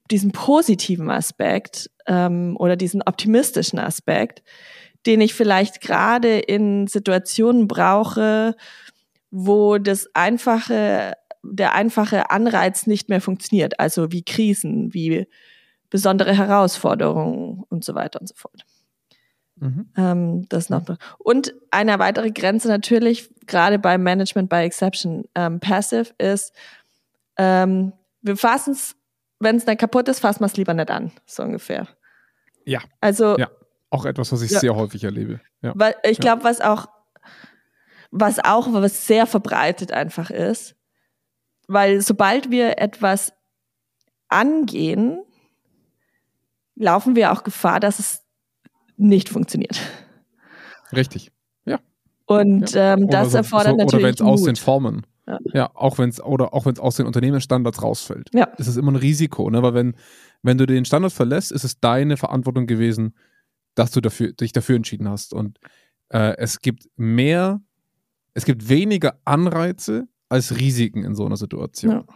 diesen positiven Aspekt ähm, oder diesen optimistischen Aspekt, den ich vielleicht gerade in Situationen brauche, wo das einfache der einfache Anreiz nicht mehr funktioniert, also wie Krisen, wie besondere Herausforderungen und so weiter und so fort. Mhm. Ähm, das noch. Und eine weitere Grenze natürlich, gerade beim Management by Exception ähm, Passive, ist, ähm, wir fassen es, wenn es dann kaputt ist, fassen wir es lieber nicht an, so ungefähr. Ja. Also. Ja, auch etwas, was ich ja. sehr häufig erlebe. Ja. Weil ich glaube, was auch, was auch, was sehr verbreitet einfach ist, weil sobald wir etwas angehen, laufen wir auch Gefahr, dass es nicht funktioniert. Richtig, ja. Und ja. Ähm, das so, erfordert so, natürlich. Oder wenn es aus den Formen. Ja, ja auch wenn es oder auch wenn es aus den Unternehmensstandards rausfällt. Ja. Ist es immer ein Risiko, ne? Weil wenn, wenn du den Standard verlässt, ist es deine Verantwortung gewesen, dass du dafür, dich dafür entschieden hast. Und äh, es gibt mehr, es gibt weniger Anreize, als Risiken in so einer Situation. Ja.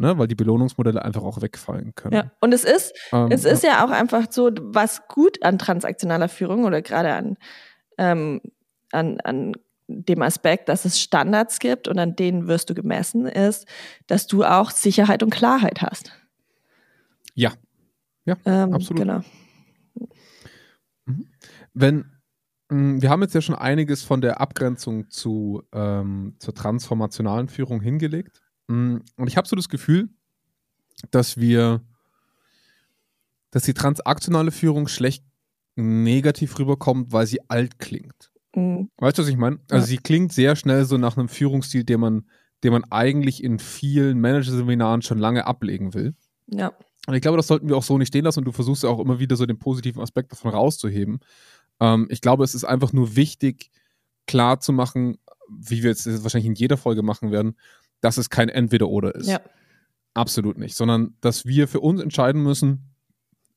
Ne, weil die Belohnungsmodelle einfach auch wegfallen können. Ja, und es ist, ähm, es ist ja. ja auch einfach so, was gut an transaktionaler Führung oder gerade an, ähm, an, an dem Aspekt, dass es Standards gibt und an denen wirst du gemessen, ist, dass du auch Sicherheit und Klarheit hast. Ja, ja, ähm, absolut. Genau. Mhm. Wenn, wir haben jetzt ja schon einiges von der Abgrenzung zu, ähm, zur transformationalen Führung hingelegt. Mm, und ich habe so das Gefühl, dass wir, dass die transaktionale Führung schlecht negativ rüberkommt, weil sie alt klingt. Mhm. Weißt du, was ich meine? Also ja. sie klingt sehr schnell so nach einem Führungsstil, den man, den man eigentlich in vielen Managerseminaren schon lange ablegen will. Ja. Und ich glaube, das sollten wir auch so nicht stehen lassen und du versuchst ja auch immer wieder so den positiven Aspekt davon rauszuheben. Ähm, ich glaube, es ist einfach nur wichtig, klar zu machen, wie wir jetzt wahrscheinlich in jeder Folge machen werden, dass es kein Entweder-Oder ist. Ja. Absolut nicht, sondern dass wir für uns entscheiden müssen,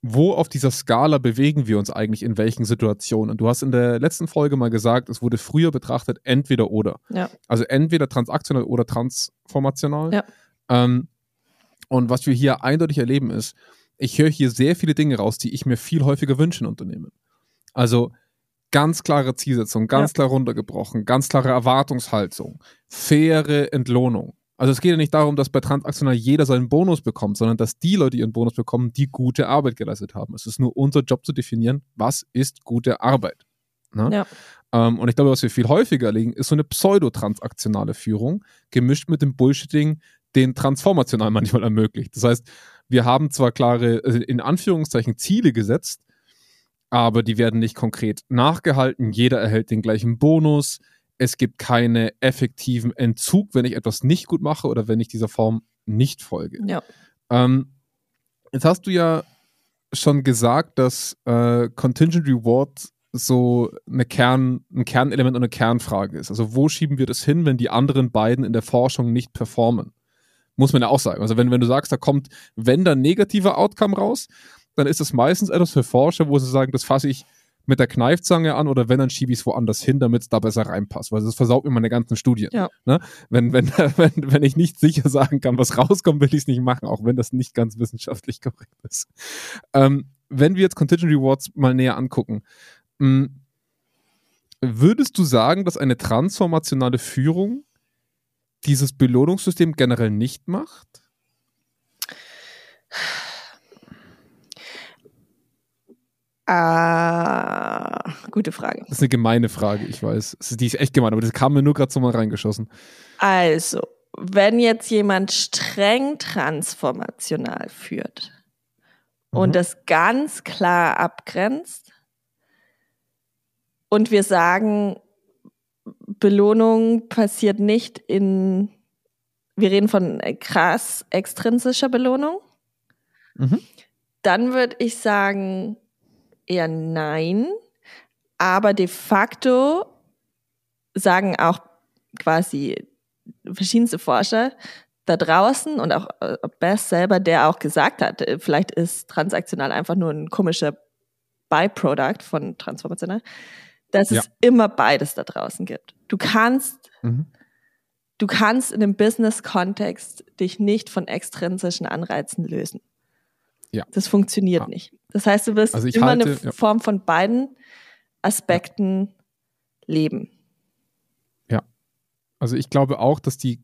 wo auf dieser Skala bewegen wir uns eigentlich in welchen Situationen? Und du hast in der letzten Folge mal gesagt, es wurde früher betrachtet entweder oder. Ja. Also entweder transaktional oder transformational. Ja. Ähm, und was wir hier eindeutig erleben ist, ich höre hier sehr viele Dinge raus, die ich mir viel häufiger wünsche in Unternehmen. Also ganz klare Zielsetzung, ganz ja. klar runtergebrochen, ganz klare Erwartungshaltung, faire Entlohnung. Also es geht ja nicht darum, dass bei transaktional jeder seinen Bonus bekommt, sondern dass die Leute ihren Bonus bekommen, die gute Arbeit geleistet haben. Es ist nur unser Job zu definieren, was ist gute Arbeit. Ne? Ja. Ähm, und ich glaube, was wir viel häufiger erlegen, ist so eine pseudotransaktionale Führung, gemischt mit dem Bullshitting, den transformational manchmal ermöglicht. Das heißt, wir haben zwar klare, also in Anführungszeichen, Ziele gesetzt, aber die werden nicht konkret nachgehalten. Jeder erhält den gleichen Bonus es gibt keinen effektiven Entzug, wenn ich etwas nicht gut mache oder wenn ich dieser Form nicht folge. Ja. Ähm, jetzt hast du ja schon gesagt, dass äh, Contingent Reward so eine Kern, ein Kernelement und eine Kernfrage ist. Also wo schieben wir das hin, wenn die anderen beiden in der Forschung nicht performen? Muss man ja auch sagen. Also wenn, wenn du sagst, da kommt, wenn dann negativer Outcome raus, dann ist das meistens etwas für Forscher, wo sie sagen, das fasse ich mit der Kneifzange an oder wenn, dann schiebe ich es woanders hin, damit es da besser reinpasst, weil das versaut mir meine ganzen Studien. Ja. Ne? Wenn, wenn, wenn, wenn ich nicht sicher sagen kann, was rauskommt, will ich es nicht machen, auch wenn das nicht ganz wissenschaftlich korrekt ist. Ähm, wenn wir jetzt Contingent Rewards mal näher angucken, mh, hm, würdest du sagen, dass eine transformationale Führung dieses Belohnungssystem generell nicht macht? Ah, gute Frage. Das ist eine gemeine Frage, ich weiß. Die ist echt gemein, aber das kam mir nur gerade so mal reingeschossen. Also, wenn jetzt jemand streng transformational führt mhm. und das ganz klar abgrenzt und wir sagen, Belohnung passiert nicht in, wir reden von krass extrinsischer Belohnung, mhm. dann würde ich sagen, eher nein. Aber de facto sagen auch quasi verschiedenste Forscher da draußen und auch äh, Bess selber, der auch gesagt hat, äh, vielleicht ist transaktional einfach nur ein komischer Byproduct von transformational, dass ja. es immer beides da draußen gibt. Du kannst, mhm. du kannst in einem Business-Kontext dich nicht von extrinsischen Anreizen lösen. Ja. Das funktioniert ja. nicht. Das heißt, du wirst also immer halte, eine ja. Form von beiden Aspekten leben. Ja. Also ich glaube auch, dass die,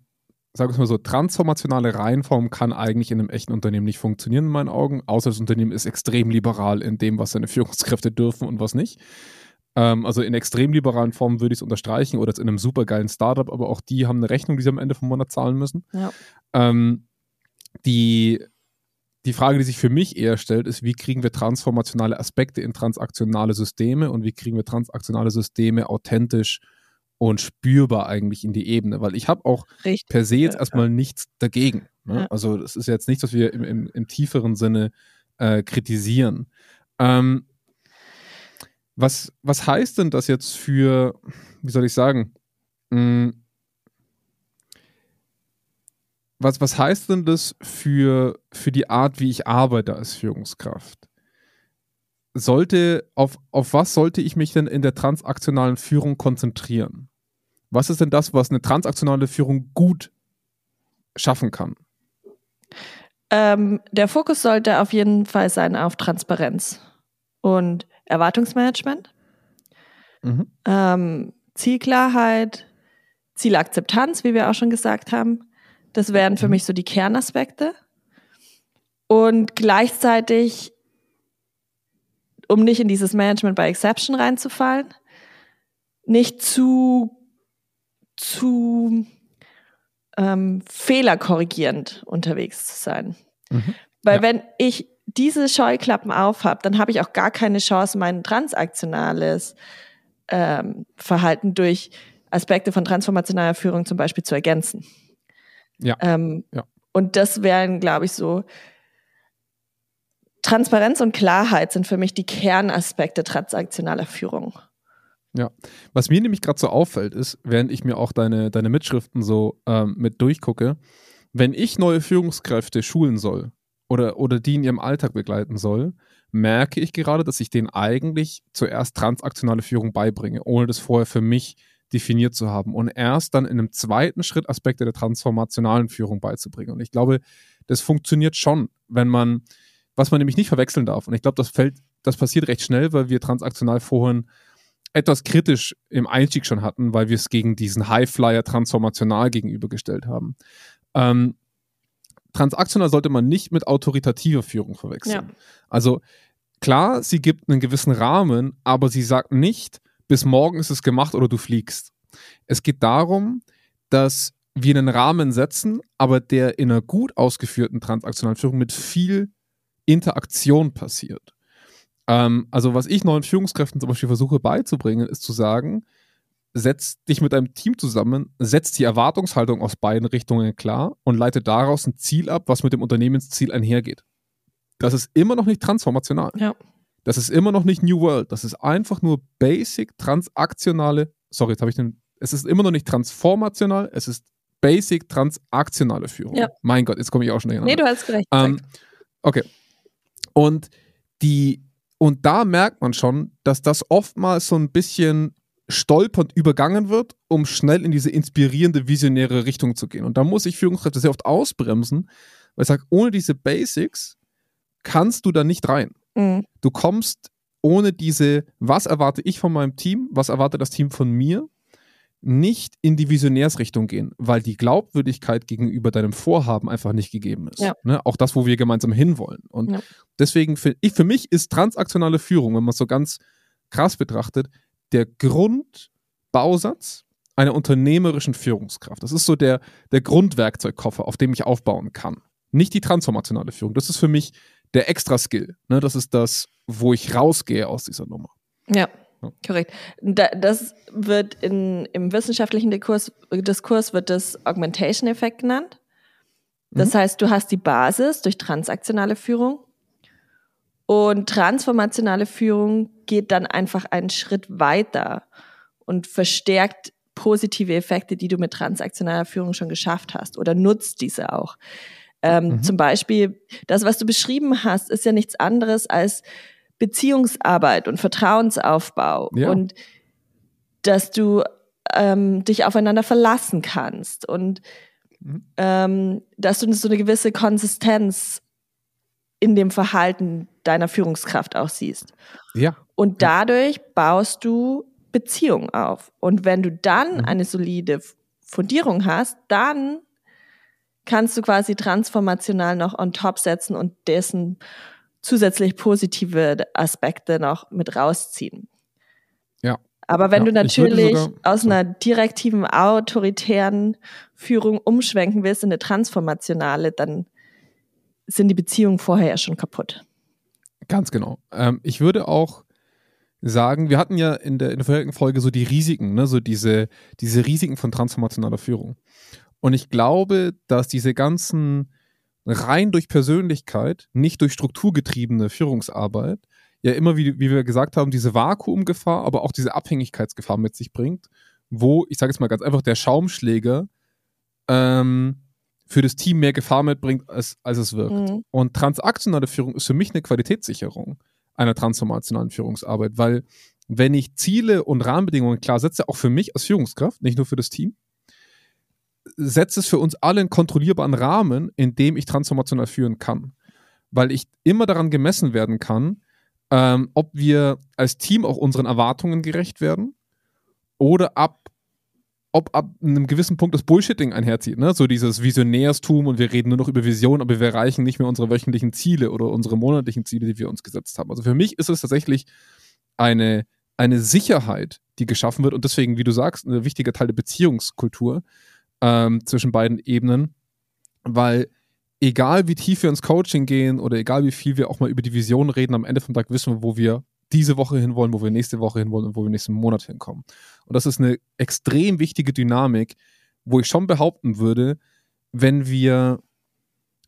sagen wir mal so, transformationale Reihenform kann eigentlich in einem echten Unternehmen nicht funktionieren, in meinen Augen, außer das Unternehmen ist extrem liberal in dem, was seine Führungskräfte dürfen und was nicht. Ähm, also in extrem liberalen Formen würde ich es unterstreichen oder in einem supergeilen Startup, aber auch die haben eine Rechnung, die sie am Ende vom Monat zahlen müssen. Ja. Ähm, die die Frage, die sich für mich eher stellt, ist, wie kriegen wir transformationale Aspekte in transaktionale Systeme und wie kriegen wir transaktionale Systeme authentisch und spürbar eigentlich in die Ebene? Weil ich habe auch Richtig. per se jetzt erstmal nichts dagegen. Ne? Ja. Also das ist jetzt nichts, was wir im, im, im tieferen Sinne äh, kritisieren. Ähm, was, was heißt denn das jetzt für, wie soll ich sagen, mh, hm, was, was heißt denn das für, für die Art, wie ich arbeite als Führungskraft? Sollte, auf, auf was sollte ich mich denn in der transaktionalen Führung konzentrieren? Was ist denn das, was eine transaktionale Führung gut schaffen kann? Ähm, der Fokus sollte auf jeden Fall sein auf Transparenz und Erwartungsmanagement, mhm. ähm, Zielklarheit, Zielakzeptanz, wie wir auch schon gesagt haben, das wären für mhm. mich so die Kernaspekte. Und gleichzeitig, um nicht in dieses Management by Exception reinzufallen, nicht zu, zu ähm, fehlerkorrigierend unterwegs zu sein. Mhm. Weil ja. wenn ich diese Scheuklappen aufhab, dann habe ich auch gar keine Chance, mein transaktionales ähm, Verhalten durch Aspekte von transformationaler Führung zum Beispiel zu ergänzen. Ja. Ähm, ja. Und das wären, glaube ich, so Transparenz und Klarheit sind für mich die Kernaspekte transaktionaler Führung. Ja, was mir nämlich gerade so auffällt, ist, während ich mir auch deine, deine Mitschriften so ähm, mit durchgucke, wenn ich neue Führungskräfte schulen soll oder, oder die in ihrem Alltag begleiten soll, merke ich gerade, dass ich denen eigentlich zuerst transaktionale Führung beibringe, ohne das vorher für mich definiert zu haben und erst dann in einem zweiten Schritt Aspekte der transformationalen Führung beizubringen. Und ich glaube, das funktioniert schon, wenn man, was man nämlich nicht verwechseln darf. Und ich glaube, das fällt, das passiert recht schnell, weil wir transaktional vorhin etwas kritisch im Einstieg schon hatten, weil wir es gegen diesen Highflyer transformational gegenübergestellt haben. Ähm, transaktional sollte man nicht mit autoritativer Führung verwechseln. Ja. Also klar, sie gibt einen gewissen Rahmen, aber sie sagt nicht, bis morgen ist es gemacht oder du fliegst. Es geht darum, dass wir einen Rahmen setzen, aber der in einer gut ausgeführten transaktionalen Führung mit viel Interaktion passiert. Ähm, also was ich neuen Führungskräften zum Beispiel versuche beizubringen, ist zu sagen, setz dich mit deinem Team zusammen, setz die Erwartungshaltung aus beiden Richtungen klar und leite daraus ein Ziel ab, was mit dem Unternehmensziel einhergeht. Das ist immer noch nicht transformational. Ja. Das ist immer noch nicht New World. Das ist einfach nur basic transaktionale, sorry, jetzt habe ich den, es ist immer noch nicht transformational, es ist basic transaktionale Führung. Ja. Mein Gott, jetzt komme ich auch schon Nee, du hast recht. Ähm, okay. Und die, und da merkt man schon, dass das oftmals so ein bisschen stolpernd übergangen wird, um schnell in diese inspirierende, visionäre Richtung zu gehen. Und da muss ich Führungskräfte sehr oft ausbremsen, weil ich sage, ohne diese Basics kannst du da nicht rein. Mhm. Du kommst ohne diese, was erwarte ich von meinem Team, was erwartet das Team von mir, nicht in die Visionärsrichtung gehen, weil die Glaubwürdigkeit gegenüber deinem Vorhaben einfach nicht gegeben ist. Ja. Ne? Auch das, wo wir gemeinsam hinwollen. Und ja. deswegen, für, ich, für mich ist transaktionale Führung, wenn man es so ganz krass betrachtet, der Grundbausatz einer unternehmerischen Führungskraft. Das ist so der, der Grundwerkzeugkoffer, auf dem ich aufbauen kann. Nicht die transformationale Führung. Das ist für mich der Extra-Skill. Ne? Das ist das, wo ich rausgehe aus dieser Nummer. Ja, ja. korrekt. Da, das wird in, im wissenschaftlichen Diskurs, Diskurs wird das Augmentation-Effekt genannt. Das mhm. heißt, du hast die Basis durch transaktionale Führung und transformationale Führung geht dann einfach einen Schritt weiter und verstärkt positive Effekte, die du mit transaktionaler Führung schon geschafft hast oder nutzt diese auch. Ähm, mhm. Zum Beispiel, das, was du beschrieben hast, ist ja nichts anderes als Beziehungsarbeit und Vertrauensaufbau ja. und dass du ähm, dich aufeinander verlassen kannst und mhm. ähm, dass du so eine gewisse Konsistenz in dem Verhalten deiner Führungskraft auch siehst. Ja. Und dadurch baust du Beziehungen auf. Und wenn du dann mhm. eine solide Fundierung hast, dann kannst du quasi transformational noch on top setzen und dessen zusätzlich positive Aspekte noch mit rausziehen. Ja. Aber wenn ja, du natürlich aus einer direktiven, autoritären Führung umschwenken willst in eine transformationale, dann sind die Beziehungen vorher ja schon kaputt. Ganz genau. Ähm, ich würde auch sagen, wir hatten ja in der, in der vorherigen Folge so die Risiken, ne, so diese, diese Risiken von transformationaler Führung. Und ich glaube, dass diese ganzen rein durch Persönlichkeit, nicht durch strukturgetriebene Führungsarbeit, ja immer, wie, wie wir gesagt haben, diese Vakuumgefahr, aber auch diese Abhängigkeitsgefahr mit sich bringt, wo, ich sage jetzt mal ganz einfach, der Schaumschläger ähm, für das Team mehr Gefahr mitbringt, als, als es wirkt. Mhm. Und transaktionale Führung ist für mich eine Qualitätssicherung einer transformationalen Führungsarbeit, weil wenn ich Ziele und Rahmenbedingungen klar setze, auch für mich als Führungskraft, nicht nur für das Team, setzt es für uns alle einen kontrollierbaren Rahmen, in dem ich transformational führen kann. Weil ich immer daran gemessen werden kann, ähm, ob wir als Team auch unseren Erwartungen gerecht werden oder ab ob ab einem gewissen Punkt das Bullshitting einherzieht, ne? So dieses Visionärstum und wir reden nur noch über Vision, aber wir erreichen nicht mehr unsere wöchentlichen Ziele oder unsere monatlichen Ziele, die wir uns gesetzt haben. Also für mich ist es tatsächlich eine, eine Sicherheit, die geschaffen wird und deswegen, wie du sagst, ein wichtiger Teil der Beziehungskultur ähm, zwischen beiden Ebenen, weil egal wie tief wir ins Coaching gehen oder egal wie viel wir auch mal über die Vision reden, am Ende vom Tag wissen wir, wo wir diese Woche hinwollen, wo wir nächste Woche hinwollen und wo wir nächsten Monat hinkommen. Und das ist eine extrem wichtige Dynamik, wo ich schon behaupten würde, wenn wir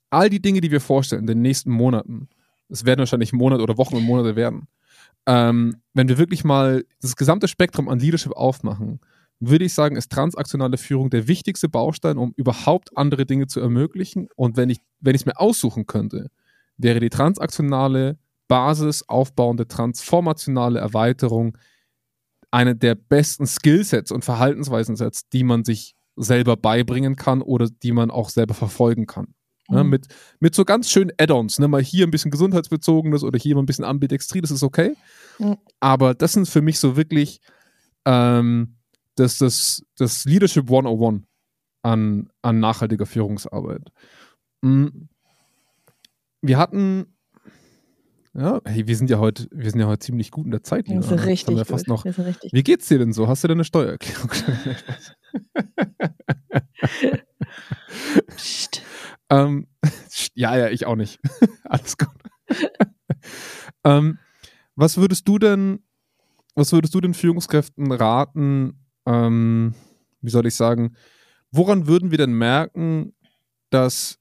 all die Dinge, die wir vorstellen in den nächsten Monaten, es werden wahrscheinlich Monate oder Wochen und Monate werden, ähm, wenn wir wirklich mal das gesamte Spektrum an Leadership aufmachen, würde ich sagen, ist transaktionale Führung der wichtigste Baustein, um überhaupt andere Dinge zu ermöglichen. Und wenn ich wenn ich es mir aussuchen könnte, wäre die transaktionale Basis aufbauende transformationale Erweiterung eine der besten Skillsets und Verhaltensweisensets, die man sich selber beibringen kann oder die man auch selber verfolgen kann. Ne, mhm. mit, mit so ganz schönen Add-ons, ne? mal hier ein bisschen gesundheitsbezogenes oder hier mal ein bisschen Ambidextrie, das ist okay. Mhm. Aber das sind für mich so wirklich ähm, das, das, das Leadership 101 an, an nachhaltiger Führungsarbeit. Mhm. Wir hatten ja, hey, wir sind ja heute, wir sind ja heute ziemlich gut in der Zeit. Wir sind richtig, wir fast noch, Wie geht's dir denn so? Hast du denn eine Steuererklärung? Psst. ähm, ja, ja, ich auch nicht. Alles gut. ähm, was würdest du denn, was würdest du den Führungskräften raten? Ähm, wie soll ich sagen? Woran würden wir denn merken, dass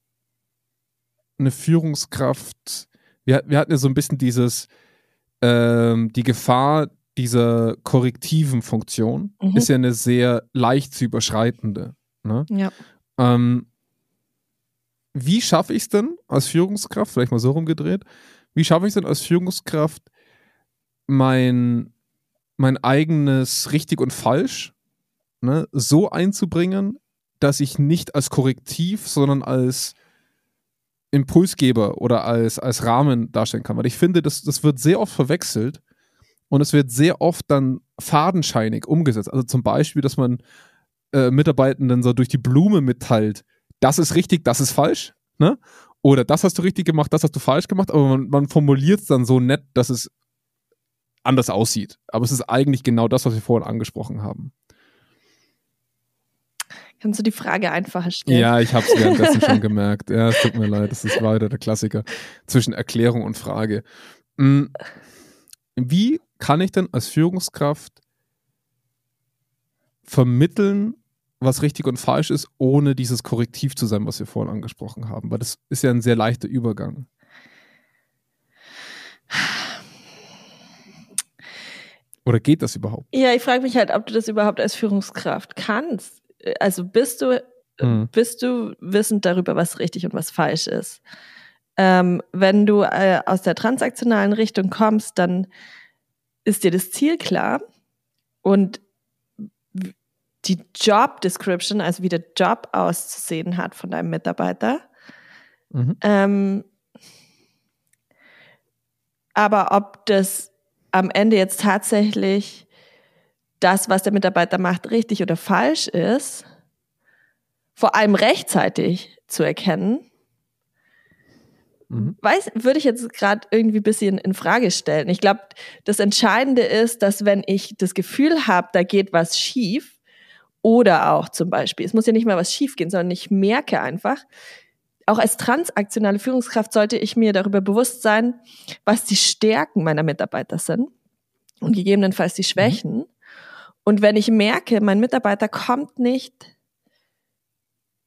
eine Führungskraft wir, wir hatten ja so ein bisschen dieses, ähm, die Gefahr dieser korrektiven Funktion mhm. ist ja eine sehr leicht zu überschreitende. Ne? Ja. Ähm, wie schaffe ich es denn als Führungskraft, vielleicht mal so rumgedreht, wie schaffe ich es denn als Führungskraft, mein, mein eigenes Richtig und Falsch ne, so einzubringen, dass ich nicht als Korrektiv, sondern als Impulsgeber oder als, als Rahmen darstellen kann. Weil ich finde, das, das wird sehr oft verwechselt und es wird sehr oft dann fadenscheinig umgesetzt. Also zum Beispiel, dass man äh, Mitarbeitenden so durch die Blume mitteilt, das ist richtig, das ist falsch, ne? Oder das hast du richtig gemacht, das hast du falsch gemacht, aber man, man formuliert es dann so nett, dass es anders aussieht. Aber es ist eigentlich genau das, was wir vorhin angesprochen haben. Kannst du die Frage einfacher stellen? Ja, ich habe es währenddessen schon gemerkt. Ja, es tut mir leid, das ist weiter der Klassiker zwischen Erklärung und Frage. Hm, wie kann ich denn als Führungskraft vermitteln, was richtig und falsch ist, ohne dieses Korrektiv zu sein, was wir vorhin angesprochen haben? Weil das ist ja ein sehr leichter Übergang. Oder geht das überhaupt? Ja, ich frage mich halt, ob du das überhaupt als Führungskraft kannst also bist du, mhm. bist du wissend darüber, was richtig und was falsch ist. Ähm, wenn du äh, aus der transaktionalen Richtung kommst, dann ist dir das Ziel klar und die Job Description, also wie der Job auszusehen hat von deinem Mitarbeiter. Mhm. Ähm, aber ob das am Ende jetzt tatsächlich das, was der Mitarbeiter macht, richtig oder falsch ist, vor allem rechtzeitig zu erkennen, mhm. weiß, würde ich jetzt gerade irgendwie ein bisschen in Frage stellen. Ich glaube, das Entscheidende ist, dass wenn ich das Gefühl habe, da geht was schief, oder auch zum Beispiel, es muss ja nicht mal was schief gehen, sondern ich merke einfach, auch als transaktionale Führungskraft sollte ich mir darüber bewusst sein, was die Stärken meiner Mitarbeiter sind und gegebenenfalls die mhm. Schwächen. Mhm. Und wenn ich merke, mein Mitarbeiter kommt nicht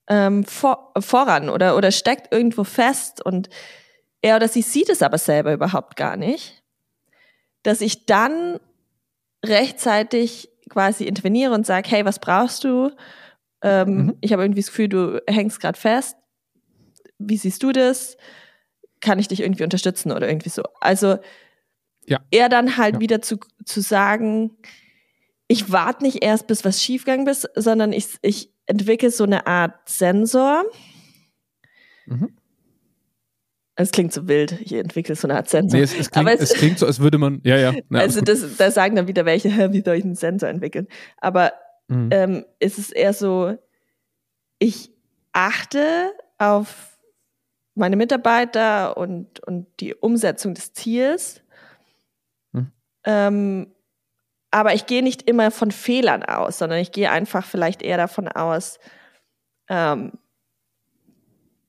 ähm, vor, voran oder, oder steckt irgendwo fest und er oder sie sieht es aber selber überhaupt gar nicht, dass ich dann rechtzeitig quasi interveniere und sage, hey, was brauchst du? Ähm, mhm. Ich habe irgendwie das Gefühl, du hängst gerade fest. Wie siehst du das? Kann ich dich irgendwie unterstützen oder irgendwie so? Also ja. eher dann halt ja. wieder zu, zu sagen, ich warte nicht erst, bis was schiefgegangen ist, sondern ich, ich entwickle so eine Art Sensor. Mhm. Es klingt so wild, ich entwickle so eine Art Sensor. Nee, es, es, klingt, es, es, klingt, so, als würde man, ja, ja. ja also das, da sagen dann wieder welche, wie soll ich einen Sensor entwickeln? Aber mhm. ähm, es ist eher so, ich achte auf meine Mitarbeiter und, und die Umsetzung des Ziels. Mhm. Ähm, aber ich gehe nicht immer von Fehlern aus, sondern ich gehe einfach vielleicht eher davon aus, ähm,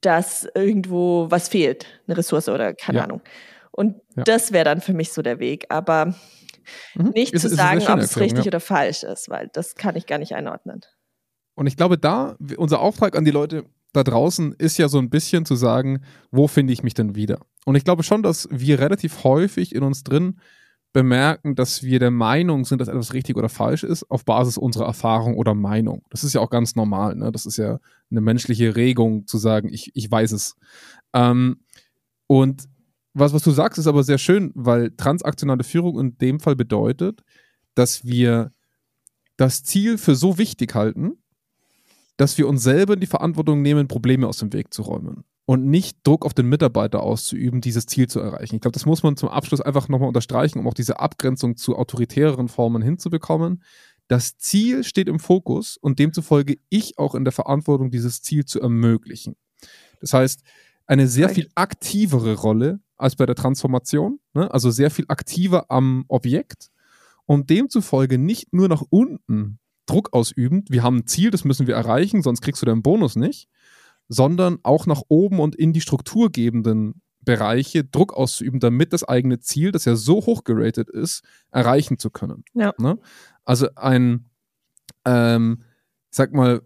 dass irgendwo was fehlt, eine Ressource oder keine ja. Ahnung. Und ja. das wäre dann für mich so der Weg. Aber mhm. nicht ist, zu sagen, ob es richtig ja. oder falsch ist, weil das kann ich gar nicht einordnen. Und ich glaube, da, unser Auftrag an die Leute da draußen ist ja so ein bisschen zu sagen, wo finde ich mich denn wieder? Und ich glaube schon, dass wir relativ häufig in uns drin bemerken, dass wir der Meinung sind, dass etwas richtig oder falsch ist, auf Basis unserer Erfahrung oder Meinung. Das ist ja auch ganz normal. Ne? Das ist ja eine menschliche Regung zu sagen, ich, ich weiß es. Ähm, und was, was du sagst, ist aber sehr schön, weil transaktionale Führung in dem Fall bedeutet, dass wir das Ziel für so wichtig halten, dass wir uns selber in die Verantwortung nehmen, Probleme aus dem Weg zu räumen und nicht Druck auf den Mitarbeiter auszuüben, dieses Ziel zu erreichen. Ich glaube, das muss man zum Abschluss einfach nochmal unterstreichen, um auch diese Abgrenzung zu autoritäreren Formen hinzubekommen. Das Ziel steht im Fokus und demzufolge ich auch in der Verantwortung, dieses Ziel zu ermöglichen. Das heißt, eine sehr viel aktivere Rolle als bei der Transformation, ne? also sehr viel aktiver am Objekt und demzufolge nicht nur nach unten Druck ausübend, wir haben ein Ziel, das müssen wir erreichen, sonst kriegst du deinen Bonus nicht, sondern auch nach oben und in die strukturgebenden Bereiche Druck auszuüben, damit das eigene Ziel, das ja so hoch geratet ist, erreichen zu können. Ja. Ne? Also ein, ähm, sag mal,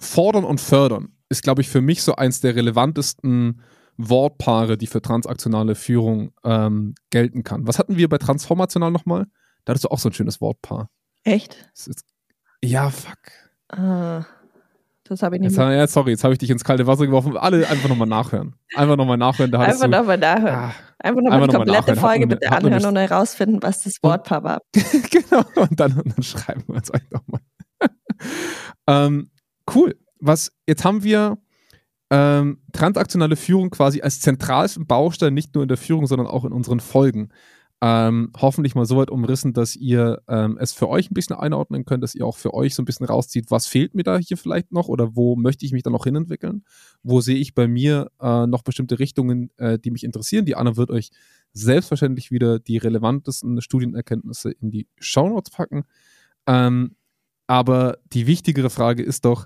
fordern und fördern ist, glaube ich, für mich so eins der relevantesten Wortpaare, die für transaktionale Führung ähm, gelten kann. Was hatten wir bei transformational nochmal? Da hattest du auch so ein schönes Wortpaar. Echt? ja, fuck. Ah. Das habe ich nicht jetzt, ja, Sorry, jetzt habe ich dich ins kalte Wasser geworfen. Alle einfach nochmal nachhören. Einfach nochmal nachhören. Da einfach nochmal nachhören. Ah, einfach nochmal die komplette nachhören. Folge bitte anhören und herausfinden, was das Wortpaar war. genau, und dann, und dann schreiben wir uns euch nochmal. ähm, cool. Was, jetzt haben wir ähm, transaktionale Führung quasi als zentralsten Baustein nicht nur in der Führung, sondern auch in unseren Folgen ähm, hoffentlich mal so weit umrissen, dass ihr ähm, es für euch ein bisschen einordnen könnt, dass ihr auch für euch so ein bisschen rauszieht, was fehlt mir da hier vielleicht noch oder wo möchte ich mich da noch hinentwickeln? Wo sehe ich bei mir äh, noch bestimmte Richtungen, äh, die mich interessieren? Die Anna wird euch selbstverständlich wieder die relevantesten Studienerkenntnisse in die Shownotes packen. Ähm, aber die wichtigere Frage ist doch,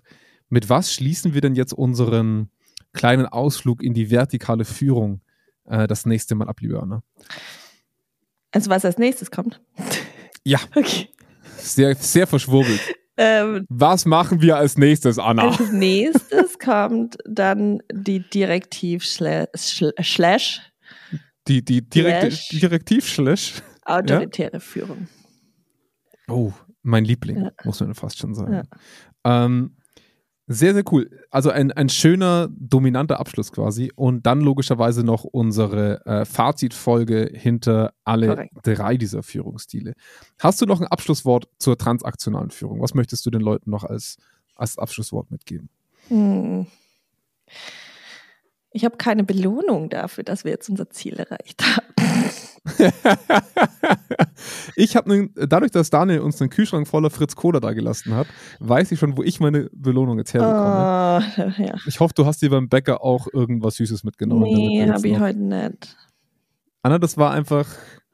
mit was schließen wir denn jetzt unseren kleinen Ausflug in die vertikale Führung äh, das nächste Mal ab, liebe Anna? Also was als nächstes kommt? Ja. Okay. Sehr, sehr verschwurbelt. Ähm, was machen wir als nächstes, Anna? Als nächstes kommt dann die Direktiv slash die, die Direkt Direktiv slash autoritäre ja? Führung. Oh, mein Liebling, ja. muss man fast schon sagen. Ja. Ähm, sehr, sehr cool. Also ein, ein schöner, dominanter Abschluss quasi. Und dann logischerweise noch unsere äh, Fazitfolge hinter alle Correct. drei dieser Führungsstile. Hast du noch ein Abschlusswort zur transaktionalen Führung? Was möchtest du den Leuten noch als, als Abschlusswort mitgeben? Hm. Ich habe keine Belohnung dafür, dass wir jetzt unser Ziel erreicht haben. ich habe dadurch, dass Daniel uns einen Kühlschrank voller Fritz Cola da gelassen hat, weiß ich schon, wo ich meine Belohnung jetzt herbekomme. Uh, ja. Ich hoffe, du hast dir beim Bäcker auch irgendwas Süßes mitgenommen. Nee, habe ich heute nicht. Anna, das war einfach.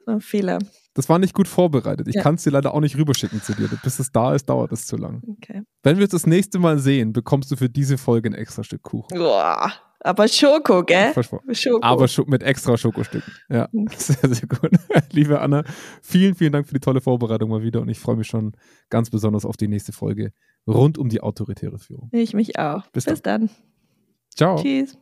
ein Fehler. Das war nicht gut vorbereitet. Ich ja. kann es dir leider auch nicht rüberschicken zu dir. Bis es da ist, dauert es zu lang. Okay. Wenn wir uns das nächste Mal sehen, bekommst du für diese Folge ein extra Stück Kuchen. Boah. Aber Schoko, gell? Schoko. Aber mit extra Schokostücken. Ja, sehr, sehr gut. Liebe Anna, vielen, vielen Dank für die tolle Vorbereitung mal wieder und ich freue mich schon ganz besonders auf die nächste Folge rund um die autoritäre Führung. Ich mich auch. Bis, Bis dann. dann. Ciao. Tschüss.